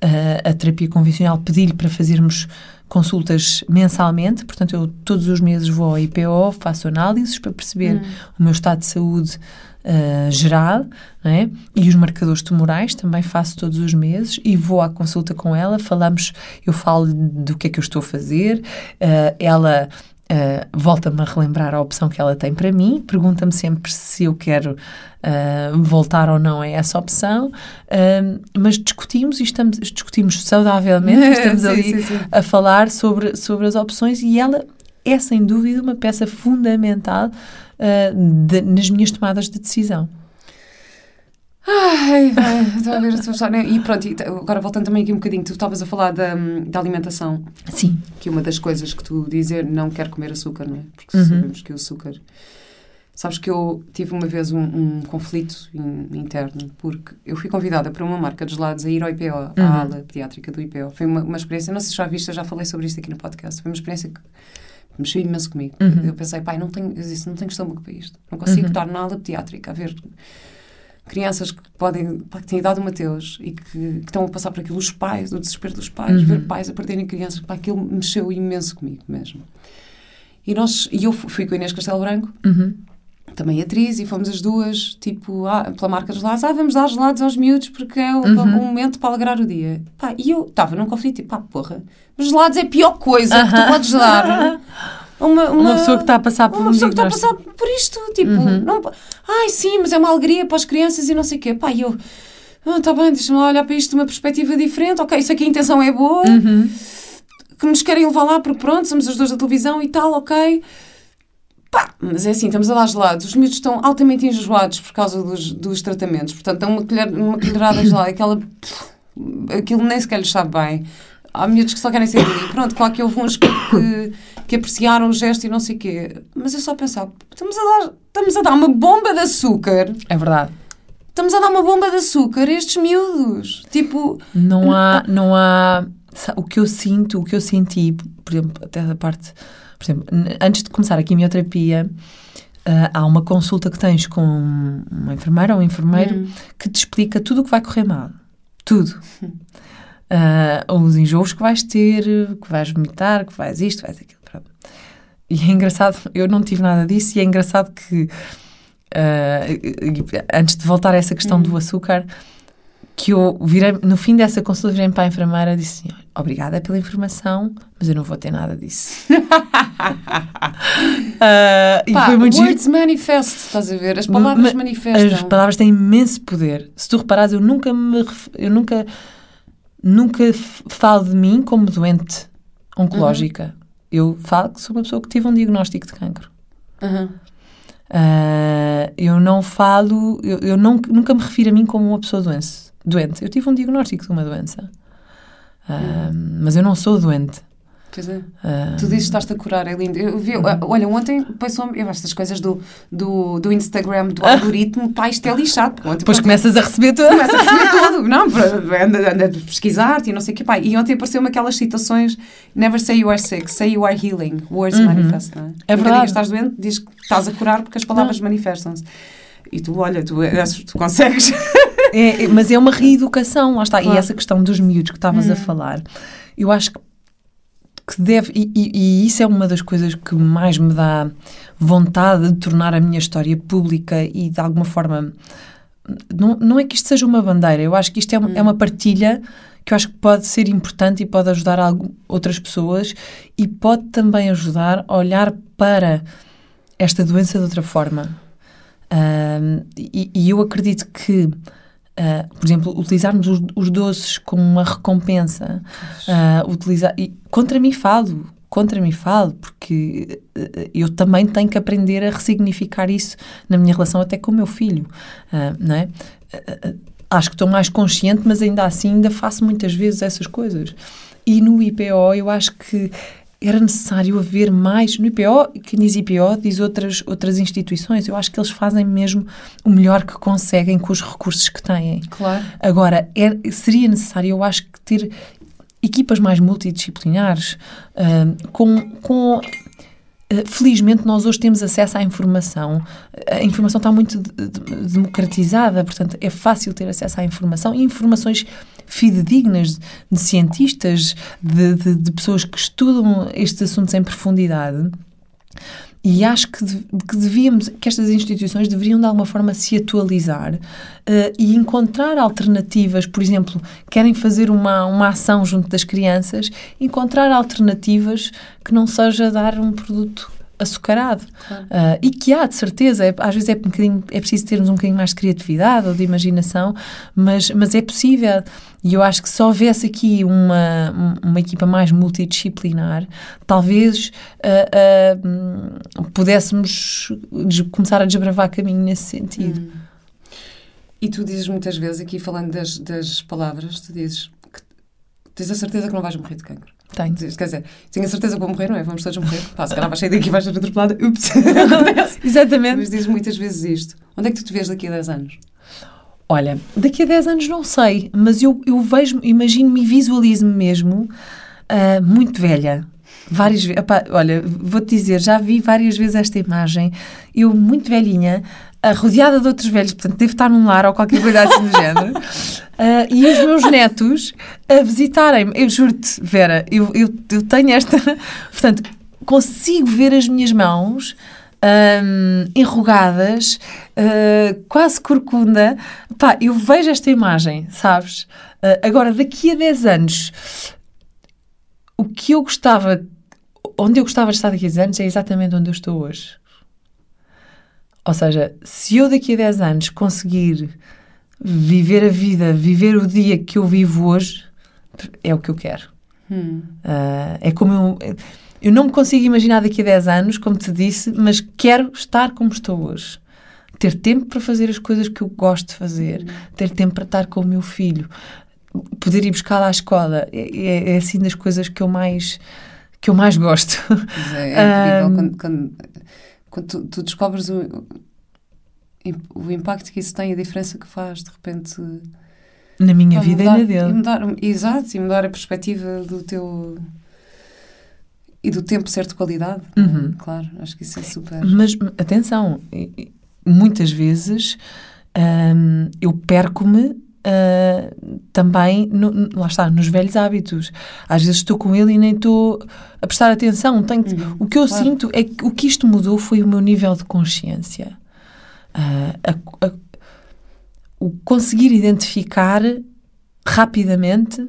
a, a terapia convencional, pedi-lhe para fazermos consultas mensalmente, portanto, eu todos os meses vou ao IPO, faço análises para perceber o meu estado de saúde ah, geral, é? E os marcadores tumorais também faço todos os meses e vou à consulta com ela, falamos, eu falo do que é que eu estou a fazer, ah, ela ah, volta-me a relembrar a opção que ela tem para mim, pergunta-me sempre se eu quero ah, voltar ou não a essa opção, ah, mas discutimos e estamos, discutimos saudavelmente, estamos Sim, ali sim, sim. a falar sobre, sobre as opções e ela é sem dúvida uma peça fundamental ah, de- nas minhas tomadas de decisão. Ai, ai, estou a ver a tua história. E pronto, e agora voltando também aqui um bocadinho, tu estavas a falar da, da alimentação, Sim. que uma das coisas que tu dizer não quero comer açúcar, não é? Porque Uhum. sabemos que o açúcar. Sabes que eu tive uma vez um, um conflito in- interno, porque eu fui convidada para uma marca de gelados a ir ao IPO, à Uhum. ala pediátrica do IPO. Foi uma, uma experiência, não sei se já viste, eu já falei sobre isto aqui no podcast. Foi uma experiência que mexeu imenso comigo. Uhum. Eu pensei, pai, não tenho, eu disse, não tenho estômago para isto. Não consigo Uhum. estar na ala pediátrica a ver crianças que podem que têm idade do Mateus e que, que estão a passar por aquilo, os pais, o desespero dos pais, Uhum. ver pais a perderem crianças, pá, aquilo mexeu imenso comigo mesmo. E, nós, e eu fu- fui com a Inês Castelo Branco, Uhum. Também atriz, e fomos as duas, tipo, ah, pela marca de gelados, ah, vamos dar gelados aos miúdos porque é o, Uhum. momento para alegrar o dia. Pá, e eu estava num conflito, tipo, pá, porra, mas gelados é a pior coisa que tu podes dar. a Uma, Uma pessoa que está a passar por uma um pessoa que está a passar por isto, tipo, Uhum. não, ai sim, mas é uma alegria para as crianças e não sei o quê. Pá, e eu, ah, tá bem, deixa-me olhar para isto de uma perspectiva diferente, ok, isso aqui a intenção é boa, Uhum. que nos querem levar lá porque pronto, somos as duas da televisão e tal, ok. Pá, mas é assim, estamos a dar gelados, os miúdos estão altamente enjoados por causa dos, dos tratamentos, portanto, dão uma, colher, uma colherada de gelado, aquela, aquilo nem sequer lhes sabe bem. Há miúdos que só querem sair dali. Pronto, claro que houve uns que, que, que apreciaram o gesto e não sei o quê. Mas eu só pensava, estamos a, dar, estamos a dar uma bomba de açúcar. É verdade. Estamos a dar uma bomba de açúcar a estes miúdos. Tipo, Não há, não há. O que eu sinto, o que eu senti, por exemplo, até da parte. Por exemplo, antes de começar a quimioterapia, ah, há uma consulta que tens com uma enfermeira ou um enfermeiro Hum. que te explica tudo o que vai correr mal. Tudo. Ah, os enjoos que vais ter, que vais vomitar, que vais isto, vais aquilo. Pronto. E é engraçado, eu não tive nada disso, e é engraçado que, e- antes de voltar a essa questão do açúcar, que eu virei, no fim dessa consulta, virei para a enfermeira e disse assim, "Olha, obrigada pela informação, mas eu não vou ter nada disso. Ah, e pá, foi muito giro. words manifest, estás a ver? As palavras Ma- manifestam. As palavras têm imenso poder. Se tu reparares, eu nunca me eu nunca nunca falo de mim como doente oncológica. Eu falo que sou uma pessoa que tive um diagnóstico de cancro. Uhum. Ah, eu não falo, eu, eu não- nunca me refiro a mim como uma pessoa doente. Doente. Eu tive um diagnóstico de uma doença. Ah, Mas eu não sou doente. Pois é. Ah, Tu dizes que estás-te a curar, é lindo. Eu vi, olha, ontem passou-me, estas coisas do, do, do Instagram, do algoritmo, pá, isto é lixado. Ontem, depois começas a receber tudo. começa a receber tudo. Não, anda, anda a pesquisar-te e não sei o que. Pá. E ontem apareceu-me aquelas citações: Never say you are sick, say you are healing. Words manifest, não é? É verdade. digas estás doente, diz que estás a curar porque as palavras manifestam-se. E tu, olha, tu, és- tu consegues. é, mas é uma reeducação, lá está. Claro. E essa questão dos miúdos que estavas hum. a falar, eu acho que, que deve. E, e, isso é uma das coisas que mais me dá vontade de tornar a minha história pública e de alguma forma. Não, não é que isto seja uma bandeira, eu acho que isto é, hum. é uma partilha que eu acho que pode ser importante e pode ajudar outras pessoas e pode também ajudar a olhar para esta doença de outra forma. E, e, eu acredito que, uh, por exemplo, utilizarmos os, os, doces como uma recompensa, uh, utilizar, e contra mim falo, contra mim falo, porque uh, eu também tenho que aprender a ressignificar isso na minha relação até com o meu filho, não é? acho que estou mais consciente, mas ainda assim ainda faço muitas vezes essas coisas. E no IPO eu acho que era necessário haver mais. No IPO, quem diz IPO diz outras, outras instituições. Eu acho que eles fazem mesmo o melhor que conseguem com os recursos que têm. Claro. Agora, é, seria necessário, eu acho que ter equipas mais multidisciplinares, uh, com, com felizmente, nós hoje temos acesso à informação. A informação está muito democratizada, portanto, é fácil ter acesso à informação e informações fidedignas de cientistas, de, de, de pessoas que estudam estes assuntos em profundidade. E acho que, que, devíamos, que estas instituições deveriam de alguma forma se atualizar uh, e encontrar alternativas, por exemplo, querem fazer uma, uma ação junto das crianças, encontrar alternativas que não seja dar um produto açucarado. Claro. Uh, e que há, de certeza, é, às vezes é, um é preciso termos um bocadinho mais de criatividade ou de imaginação, mas, mas é possível. E eu acho que se houvesse aqui uma, uma equipa mais multidisciplinar, talvez uh, uh, pudéssemos começar a desbravar caminho nesse sentido. Hum. E tu dizes muitas vezes, aqui falando das, das palavras, tu dizes que tens a certeza que não vais morrer de cancro. Tenho. Quer dizer, tenho a certeza que vou morrer, não é? Vamos todos morrer. Pá, se calhar vais sair daqui e vais ser atropelada. Ups! Exatamente. Mas dizes muitas vezes isto. Onde é que tu te vês daqui a 10 anos? Olha, daqui a 10 anos não sei, mas eu, eu vejo, imagino-me e visualizo-me mesmo uh, muito velha. Várias vezes. Olha, vou-te dizer, já vi várias vezes esta imagem. Eu, muito velhinha, rodeada de outros velhos, portanto, devo estar num lar ou qualquer coisa assim do género. Uh, e os meus netos a visitarem-me. Eu juro-te, Vera, eu, eu, eu, tenho esta. Portanto, consigo ver as minhas mãos um, enrugadas, uh, quase corcunda. Pá, eu vejo esta imagem, sabes? Uh, agora, daqui a 10 anos, o que eu gostava. Onde eu gostava de estar daqui a 10 anos é exatamente onde eu estou hoje. Ou seja, se eu daqui a 10 anos conseguir viver a vida, viver o dia que eu vivo hoje, é o que eu quero. Hum. Uh, é como eu. Eu não me consigo imaginar daqui a 10 anos, como te disse, mas quero estar como estou hoje. Ter tempo para fazer as coisas que eu gosto de fazer, hum. ter tempo para estar com o meu filho, poder ir buscá-la à escola. É, é, é, assim das coisas que eu mais, que eu mais gosto. É, é incrível um, quando, quando quando tu, tu descobres o, o impacto que isso tem, a diferença que faz, de repente. Na minha vida mudar, e na dele. E mudar, exato, e mudar a perspectiva do teu. E do tempo certo de qualidade. Uhum. Claro, acho que isso é super. Mas atenção, muitas vezes hum, eu perco-me uh, também, no, lá está, nos velhos hábitos. Às vezes estou com ele e nem estou a prestar atenção. Tenho uhum, o que eu claro. sinto é que o que isto mudou foi o meu nível de consciência. Uh, a, a, o conseguir identificar rapidamente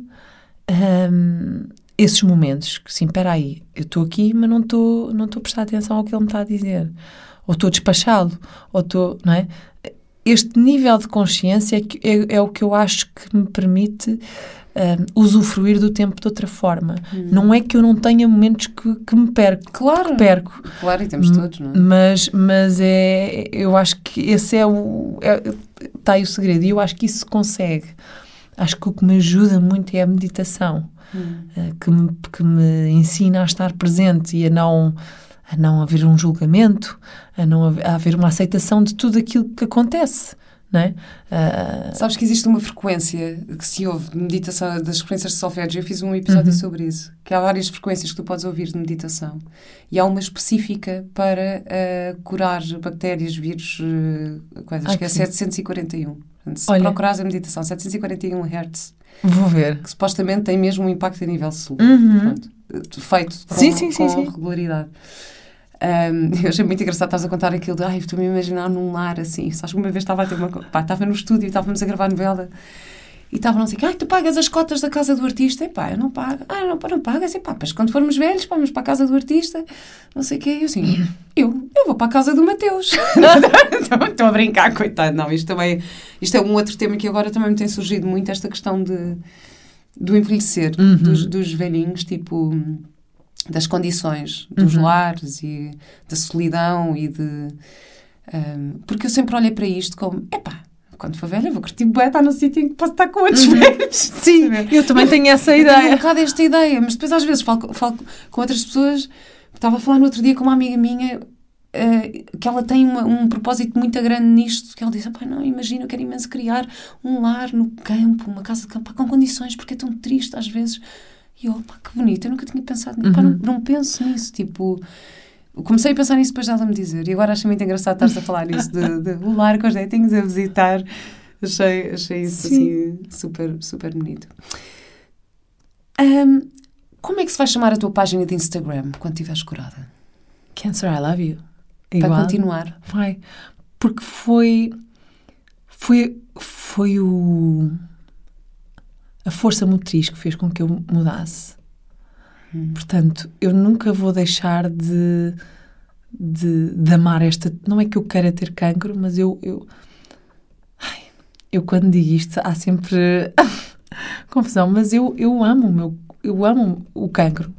um, esses momentos. Que sim, espera aí, eu estou aqui, mas não estou não estou a prestar atenção ao que ele me está a dizer. Ou estou despachado, ou estou, não é? Este nível de consciência é, que, é, é, o que eu acho que me permite uh, usufruir do tempo de outra forma. Hum. Não é que eu não tenha momentos que, que me perco. Claro. Que perco. Claro, e temos todos, não é? Mas, mas é, eu acho que esse é o. Está é, aí o segredo. E eu acho que isso se consegue. Acho que o que me ajuda muito é a meditação. Hum. Que, me, que me ensina a estar presente e a não a não haver um julgamento, a não haver, a haver uma aceitação de tudo aquilo que acontece. Não é? Uh... Sabes que existe uma frequência que se ouve de meditação, das frequências de solfégio. Eu fiz um episódio uhum. sobre isso. Que há várias frequências que tu podes ouvir de meditação. E há uma específica para uh, curar bactérias, vírus, uh, coisas, Ai, que é 741. Portanto, se Olha. procurares a meditação 741 Hz, Vou ver. que supostamente tem mesmo um impacto a nível celular. Uhum. Pronto, feito com, Sim, sim, com sim. regularidade. Um, eu achei muito engraçado estás a contar aquilo de ai, estou-me a imaginar num lar assim. Sabes que uma vez estava a ter uma. Pá, estava no estúdio e estávamos a gravar novela e estavam assim, ai, tu pagas as cotas da casa do artista? E pá, eu não pago. Ah, não, não pagas? E pá, mas quando formos velhos, vamos para a casa do artista, não sei o quê. E eu assim, eu, eu vou para a casa do Mateus. Estou- Estou a brincar, coitado. Não, isto também. Isto é um outro tema que agora também me tem surgido muito, esta questão de, do envelhecer Uhum. dos, dos velhinhos, tipo das condições dos Uhum. lares e da solidão e de um, porque eu sempre olhei para isto como epá, quando for velha vou curtir bué estar no sítio em que posso estar com outros velhos. Sim, eu também tenho essa eu tenho um ideia. bocado esta ideia mas depois às vezes falo, falo com outras pessoas. Estava a falar no outro dia com uma amiga minha eh, que ela tem uma- um propósito muito grande nisto, que ela diz, "Epá, não, imagina, eu quero imenso criar um lar no campo, uma casa de campo, pá, com condições, porque é tão triste às vezes. E eu, pá, que bonito, eu nunca tinha pensado nisso, Pá, não, não penso nisso, tipo... Comecei a pensar nisso depois dela me dizer, e agora achei muito engraçado estar-se a falar nisso, de, de o lar com os netinhos a visitar. Achei, achei isso Sim. assim super, super bonito. Ahm, como é que se vai chamar a tua página de Instagram quando estiveres curada? Cancer, I love you. Vai Igual. continuar? Vai. Porque foi. Foi, foi o. A força motriz que fez com que eu mudasse. Portanto, eu nunca vou deixar de, de, de amar esta. Não é que eu queira ter cancro, mas eu. Eu, ai, eu quando digo isto, há sempre confusão, mas eu, eu amo o meu. Eu amo o cancro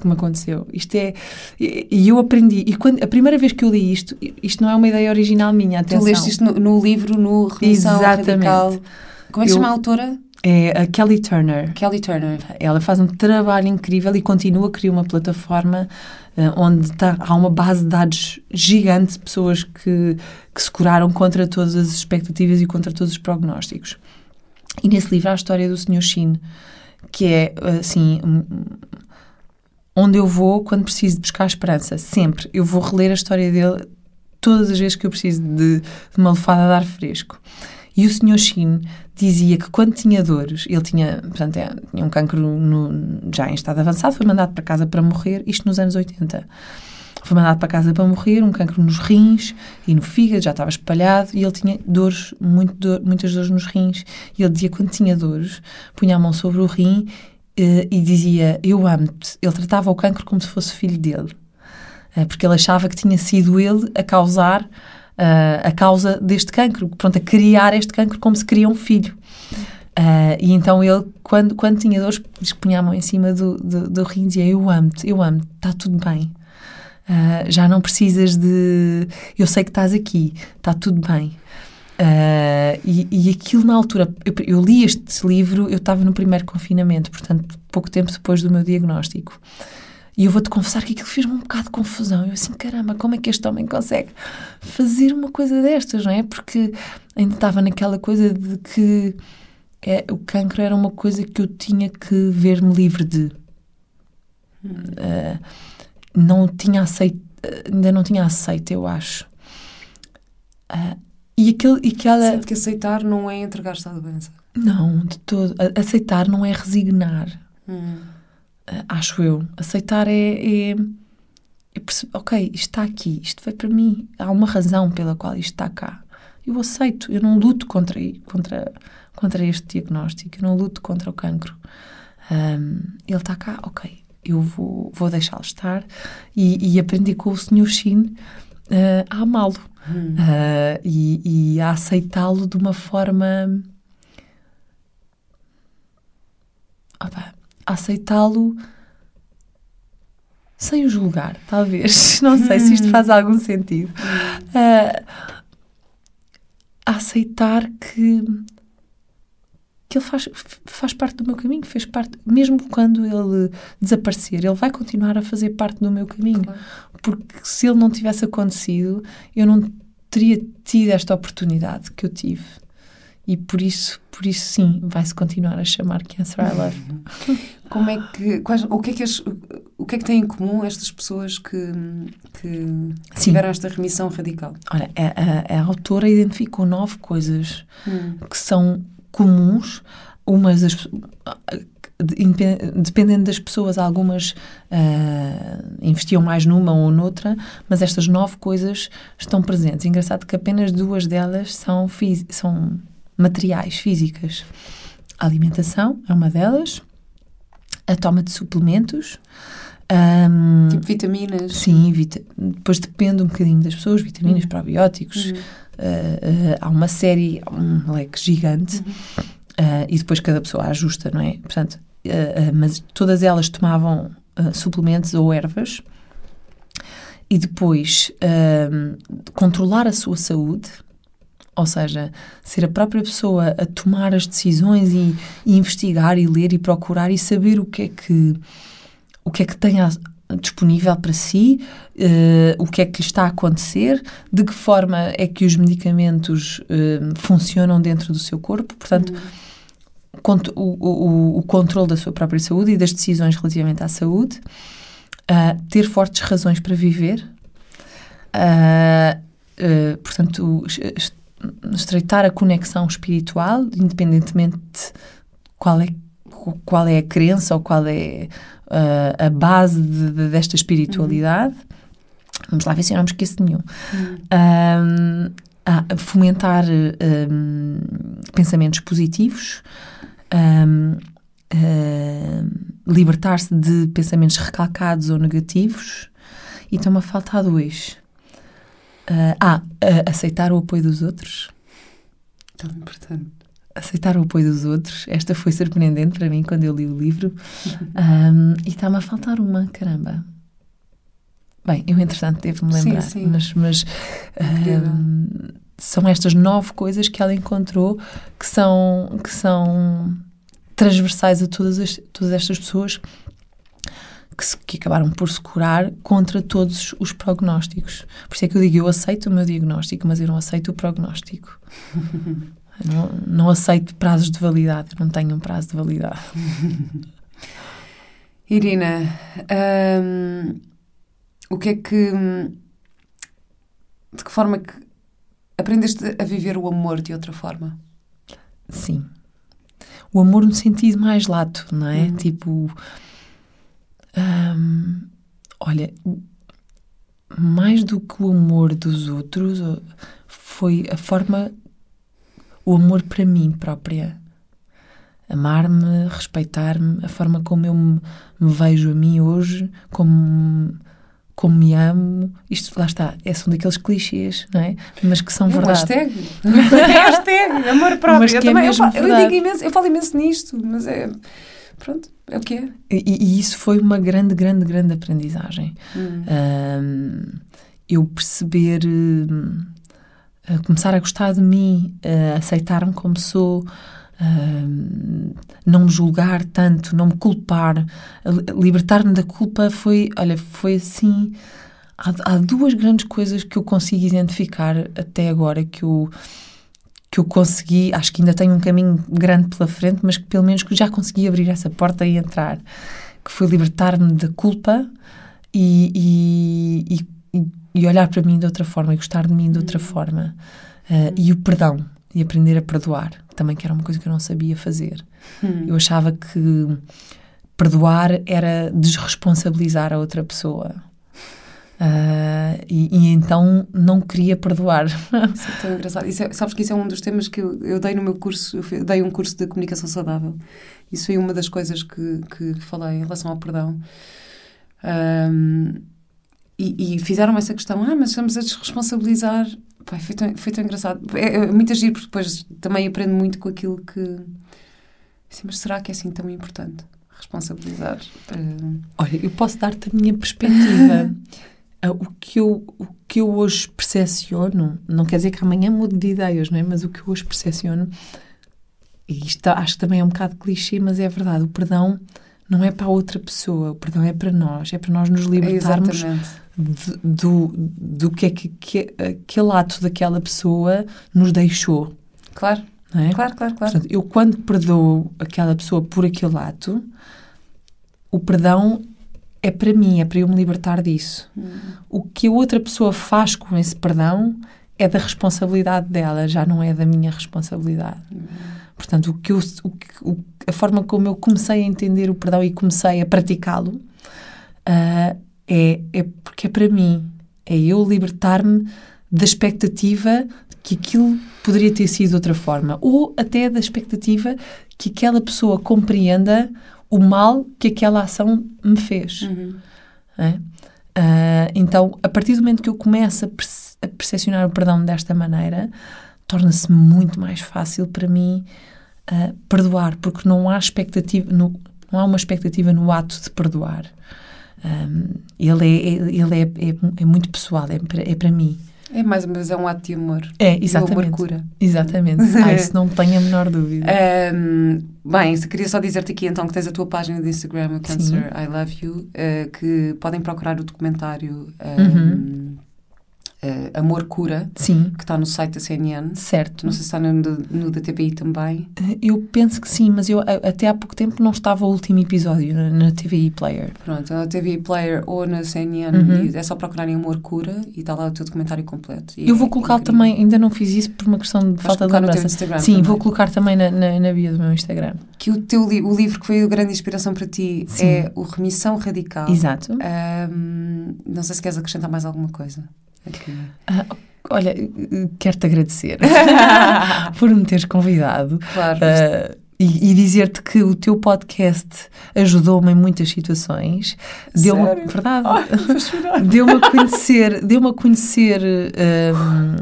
que me aconteceu. Isto é. E e eu aprendi. E quando, a primeira vez que eu li isto, isto não é uma ideia original minha, atenção. Tu leste isto no, no livro, no Remissão Exatamente. Radical. Como é que se chama a autora? É a Kelly Turner. Kelly Turner. Ela faz um trabalho incrível e continua a criar uma plataforma eh, onde tá- há uma base de dados gigante de pessoas que, que se curaram contra todas as expectativas e contra todos os prognósticos. E nesse livro há a história do Sr. Shin, que é assim. Onde eu vou quando preciso de buscar esperança, sempre. Eu vou reler a história dele todas as vezes que eu preciso de, de uma lefada de ar fresco. E o Sr. Shin dizia que quando tinha dores, ele tinha, portanto, é, tinha um cancro no- já em estado avançado, foi mandado para casa para morrer, isto nos anos 80. Foi mandado para casa para morrer, um cancro nos rins e no fígado, já estava espalhado, e ele tinha dores, muito dor- muitas dores nos rins. E ele dizia quando tinha dores, punha a mão sobre o rim eh, e dizia: Eu amo-te. Ele tratava o cancro como se fosse filho dele. Eh, porque ele achava que tinha sido ele a causar a causa deste cancro, pronto, a criar este cancro como se cria um filho. Eh, e então ele, quando, quando tinha dores, diz que punha a mão em cima do, do, do rim e dizia: Eu amo-te, eu amo-te, está tudo bem. Ah, já não precisas de. Eu sei que estás aqui, está tudo bem. Ah, e, e aquilo na altura, eu, eu li este livro, eu estava no primeiro confinamento, portanto, pouco tempo depois do meu diagnóstico. E eu vou-te confessar que aquilo fez-me um bocado de confusão. Eu assim, caramba, como é que este homem consegue fazer uma coisa destas, não é? Porque ainda estava naquela coisa de que é, o cancro era uma coisa que eu tinha que ver-me livre de. Ah, não tinha aceito, ainda não tinha aceito, eu acho. Ah, e, aquele, e aquela. Sente que aceitar não é entregar-se à doença. Não, de todo. Aceitar não é resignar, Hum. Ah, acho eu. Aceitar é. é, é ok, isto está aqui, isto foi para mim. Há uma razão pela qual isto está cá. Eu aceito, eu não luto contra, contra, contra este diagnóstico, eu não luto contra o cancro. Ahm, ele está cá, ok, eu vou, vou deixá-lo estar e, e aprender com o Sr. Shin ah, a amá-lo Hum. ah, e, e a aceitá-lo de uma forma. Opa, aceitá-lo sem o julgar, talvez. Não sei se isto faz algum sentido. A aceitar que, que ele faz, faz parte do meu caminho, fez parte, mesmo quando ele desaparecer, ele vai continuar a fazer parte do meu caminho Claro. porque se ele não tivesse acontecido, eu não teria tido esta oportunidade que eu tive. E por isso, por isso sim, vai-se continuar a chamar Cancer I Love. Como é que, quais, o que é que as, o que é que têm em comum estas pessoas que, que tiveram esta remissão radical? Olha, a, a, a autora identificou nove coisas Hum. que são comuns, umas das, dependendo das pessoas, algumas ah, investiam mais numa ou noutra, mas estas nove coisas estão presentes. Engraçado que apenas duas delas são, são materiais, físicas. A alimentação é uma delas, a toma de suplementos. ahm, Tipo vitaminas. Sim, vita- depois depende um bocadinho das pessoas, vitaminas, Uhum. probióticos. Hum. Uh, uh, há uma série, um leque gigante, Uhum. uh, e depois cada pessoa ajusta, não é? Portanto, mas todas elas tomavam suplementos ou ervas e depois um, controlar a sua saúde, ou seja, ser a própria pessoa a tomar as decisões e, e investigar e ler e procurar e saber o que é que o que é que tem a- disponível para si, eh, o que é que lhe está a acontecer, de que forma é que os medicamentos eh, funcionam dentro do seu corpo, portanto, cont- o, o, o controle da sua própria saúde e das decisões relativamente à saúde, ah, ter fortes razões para viver, portanto, estreitar a conexão espiritual, independentemente de qual é, qual é a crença ou qual é ah, a base de- de- desta espiritualidade. Vamos lá ver se eu não me esqueço de nenhum. Um, ah, fomentar um, pensamentos positivos, um, um, libertar-se de pensamentos recalcados ou negativos. E estão-me a faltar dois. Ah, ah, ah, aceitar o apoio dos outros. Tão importante. Aceitar o apoio dos outros. Esta foi surpreendente para mim quando eu li o livro. Um, e está-me a faltar uma, caramba. Bem, eu entretanto devo-me Sim, lembrar, sim. mas, mas Incrível. um, são estas nove coisas que ela encontrou que são, que são transversais a todas, as- todas estas pessoas que, se- que acabaram por se curar contra todos os prognósticos. Por isso é que eu digo, eu aceito o meu diagnóstico, mas eu não aceito o prognóstico. Não, não aceito prazos de validade, eu não tenho um prazo de validade. Irina, hum, o que é que. De que forma é que aprendeste a viver o amor de outra forma? Sim. O amor no sentido mais lato, não é? Uhum. Tipo. Hum, olha, mais do que o amor dos outros, foi a forma. O amor para mim própria. Amar-me, respeitar-me, a forma como eu me, me vejo a mim hoje, como, como me amo. Isto, lá está, é, são daqueles clichês, não é? Mas que são É verdade. hashtag. é hashtag, amor próprio. Mas eu, que é também, eu, eu digo imenso, eu falo imenso nisto, mas é. Pronto, é o que é. E, e isso foi uma grande, grande, grande aprendizagem. Hum. Ahm, eu perceber, a começar a gostar de mim, a aceitar-me como sou, não me julgar tanto, não me culpar, libertar-me da culpa foi, olha, foi assim. Há, há duas grandes coisas que eu consigo identificar até agora que eu que eu consegui, acho que ainda tenho um caminho grande pela frente, mas que pelo menos que já consegui abrir essa porta e entrar, que foi libertar-me da culpa e, e, e, e olhar para mim de outra forma e gostar de mim de outra forma. Uh, e o perdão, e aprender a perdoar, também que era uma coisa que eu não sabia fazer. Hum. Eu achava que perdoar era desresponsabilizar a outra pessoa. Uh, e, e então não queria perdoar. Isso é tão engraçado. É- sabes que isso é um dos temas que eu, eu dei no meu curso, eu dei um curso de comunicação saudável. Isso foi uma das coisas que, que falei em relação ao perdão. Ahm, e, e fizeram essa questão, ah, mas estamos a desresponsabilizar. Pai, foi, tão, foi tão engraçado. É, é muito agir, porque depois também aprendo muito com aquilo que. Assim, mas será que é assim tão importante? Responsabilizar. Olha, eu posso dar-te a minha perspectiva. Ah, o, que eu, o que eu hoje percepciono, não quer dizer que amanhã mude de ideias, não é? Mas o que eu hoje percepciono, e isto acho que também é um bocado clichê, mas é verdade, o perdão não é para a outra pessoa, o perdão é para nós, é para nós nos libertarmos exatamente. de- do, do que é que, que aquele ato daquela pessoa nos deixou, Claro, é? claro, claro, claro. Portanto, eu quando perdoo aquela pessoa por aquele ato, o perdão é para mim, é para eu me libertar disso. Hum. O que a outra pessoa faz com esse perdão é da responsabilidade dela, já não é da minha responsabilidade. Portanto, o que eu, o o- a forma como eu comecei a entender o perdão e comecei a praticá-lo ah, é, é porque é para mim. É eu libertar-me da expectativa que aquilo poderia ter sido de outra forma. Ou até da expectativa que aquela pessoa compreenda o mal que aquela ação me fez. Uhum. é? Ah, então, a partir do momento que eu começo a, perce- a percepcionar o perdão desta maneira, torna-se muito mais fácil para mim ah, perdoar, porque não há expectativa, no- não há uma expectativa no ato de perdoar. Ahm, ele é, é- ele é, é, é muito pessoal, é é para mim. É mais uma vez é um ato de amor. É, E o exatamente. amor cura. Exatamente. Ah, isso não tenho a menor dúvida. Ahm, bem, queria só dizer-te aqui então que tens a tua página de Instagram, o Cancer I Love You, eh, que podem procurar o documentário ahm, Uhum. Eh, Amor Cura, Sim, que está no site da CNN. certo. Não sei se está no, no da TVI também. Eu penso que sim, mas eu até há pouco tempo não estava o último episódio na, na TVI Player. Pronto, na TVI Player ou na CNN, Uhum. é só procurarem Amor Cura e está lá o teu documentário completo. E Eu é vou colocar incrível. também, ainda não fiz isso por uma questão de Vais falta de colocar no teu lembrança. Instagram Sim, também. vou colocar também na, na, na bio do meu Instagram. Que o, teu li- o livro que foi a grande inspiração para ti Sim. é o Remissão Radical. Exato. Ahm, não sei se queres acrescentar mais alguma coisa. Ah, olha, quero-te agradecer por me teres convidado Claro. ah, e, e dizer-te que o teu podcast ajudou-me em muitas situações. Deu-me, verdade, deu-me a conhecer, deu-me a conhecer hum,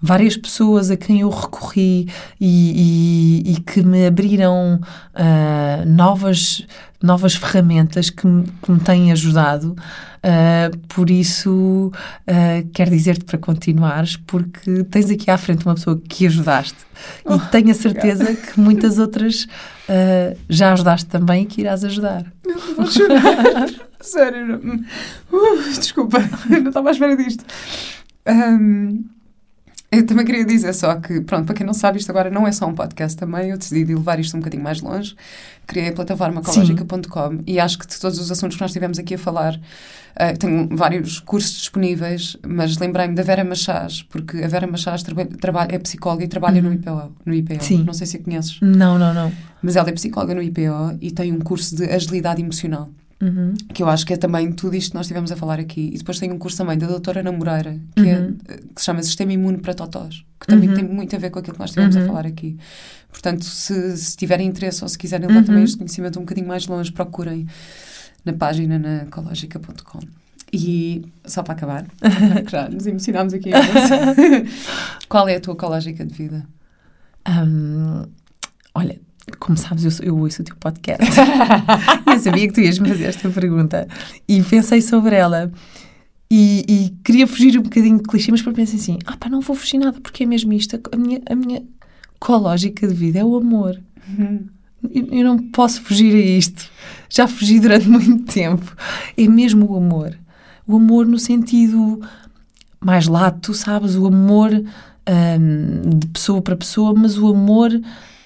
várias pessoas a quem eu recorri e, e- e que me abriram ah, novas, novas ferramentas que me, que me têm ajudado. Ah, por isso, ah, quero dizer-te para continuares, porque tens aqui à frente uma pessoa que ajudaste e tenho a certeza que muitas outras ah, já ajudaste também e que irás ajudar. Vou chorar. Sério. não- Uh, desculpa, eu não estava à espera disto. Ahm, eu também queria dizer só que, pronto, para quem não sabe, isto agora não é só um podcast também. Eu decidi levar isto um bocadinho mais longe. Criei a plataforma ecológica.com e acho que de todos os assuntos que nós tivemos aqui a falar, ah, tenho vários cursos disponíveis, mas lembrei-me da Vera Machás, porque a Vera Machás traba- trabalha, é psicóloga e trabalha no IPO. No IPO. Sim. Não sei se a conheces. Não, não, não. Mas ela é psicóloga no IPO e tem um curso de agilidade emocional, Uhum. que eu acho que é também tudo isto que nós estivemos a falar aqui. E depois tem um curso também da doutora Ana Moreira, que, Uhum. é, que se chama Sistema Imune para Totós, que também Uhum. tem muito a ver com aquilo que nós estivemos Uhum. a falar aqui. Portanto, se, se tiverem interesse ou se quiserem levar Uhum. também este conhecimento um bocadinho mais longe, procurem na página na ecológica.com. E só para acabar, que já nos emocionámos aqui. Qual é a tua ecológica de vida? Hum, olha, como sabes, eu, eu ouço o teu podcast. eu sabia que tu ias me fazer esta pergunta. E pensei sobre ela. E, e queria fugir um bocadinho de clichê, mas pensei assim: ah, pá, não vou fugir nada, porque é mesmo isto. A minha, a minha ecológica de vida é o amor. Eu, eu não posso fugir a isto. Já fugi durante muito tempo. É mesmo o amor. O amor no sentido mais lato, sabes? O amor hum, de pessoa para pessoa, mas o amor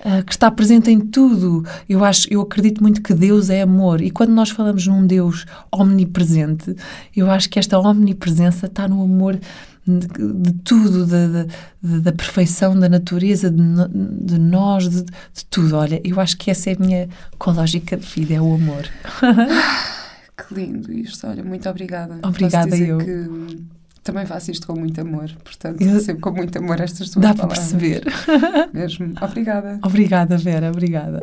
ah, que está presente em tudo. Eu acho, eu acredito muito que Deus é amor. E quando nós falamos num Deus omnipresente, eu acho que esta omnipresença está no amor de, de tudo, da, da, da- perfeição da natureza, de, de nós, de, de tudo. Olha, eu acho que essa é a minha ecológica de vida, é o amor. Que lindo isto. Olha, muito obrigada. Obrigada, eu. que também faço isto com muito amor, portanto, eu... recebo com muito amor estas duas Dá palavras. Dá para perceber. Mesmo. Obrigada. Obrigada, Vera, obrigada.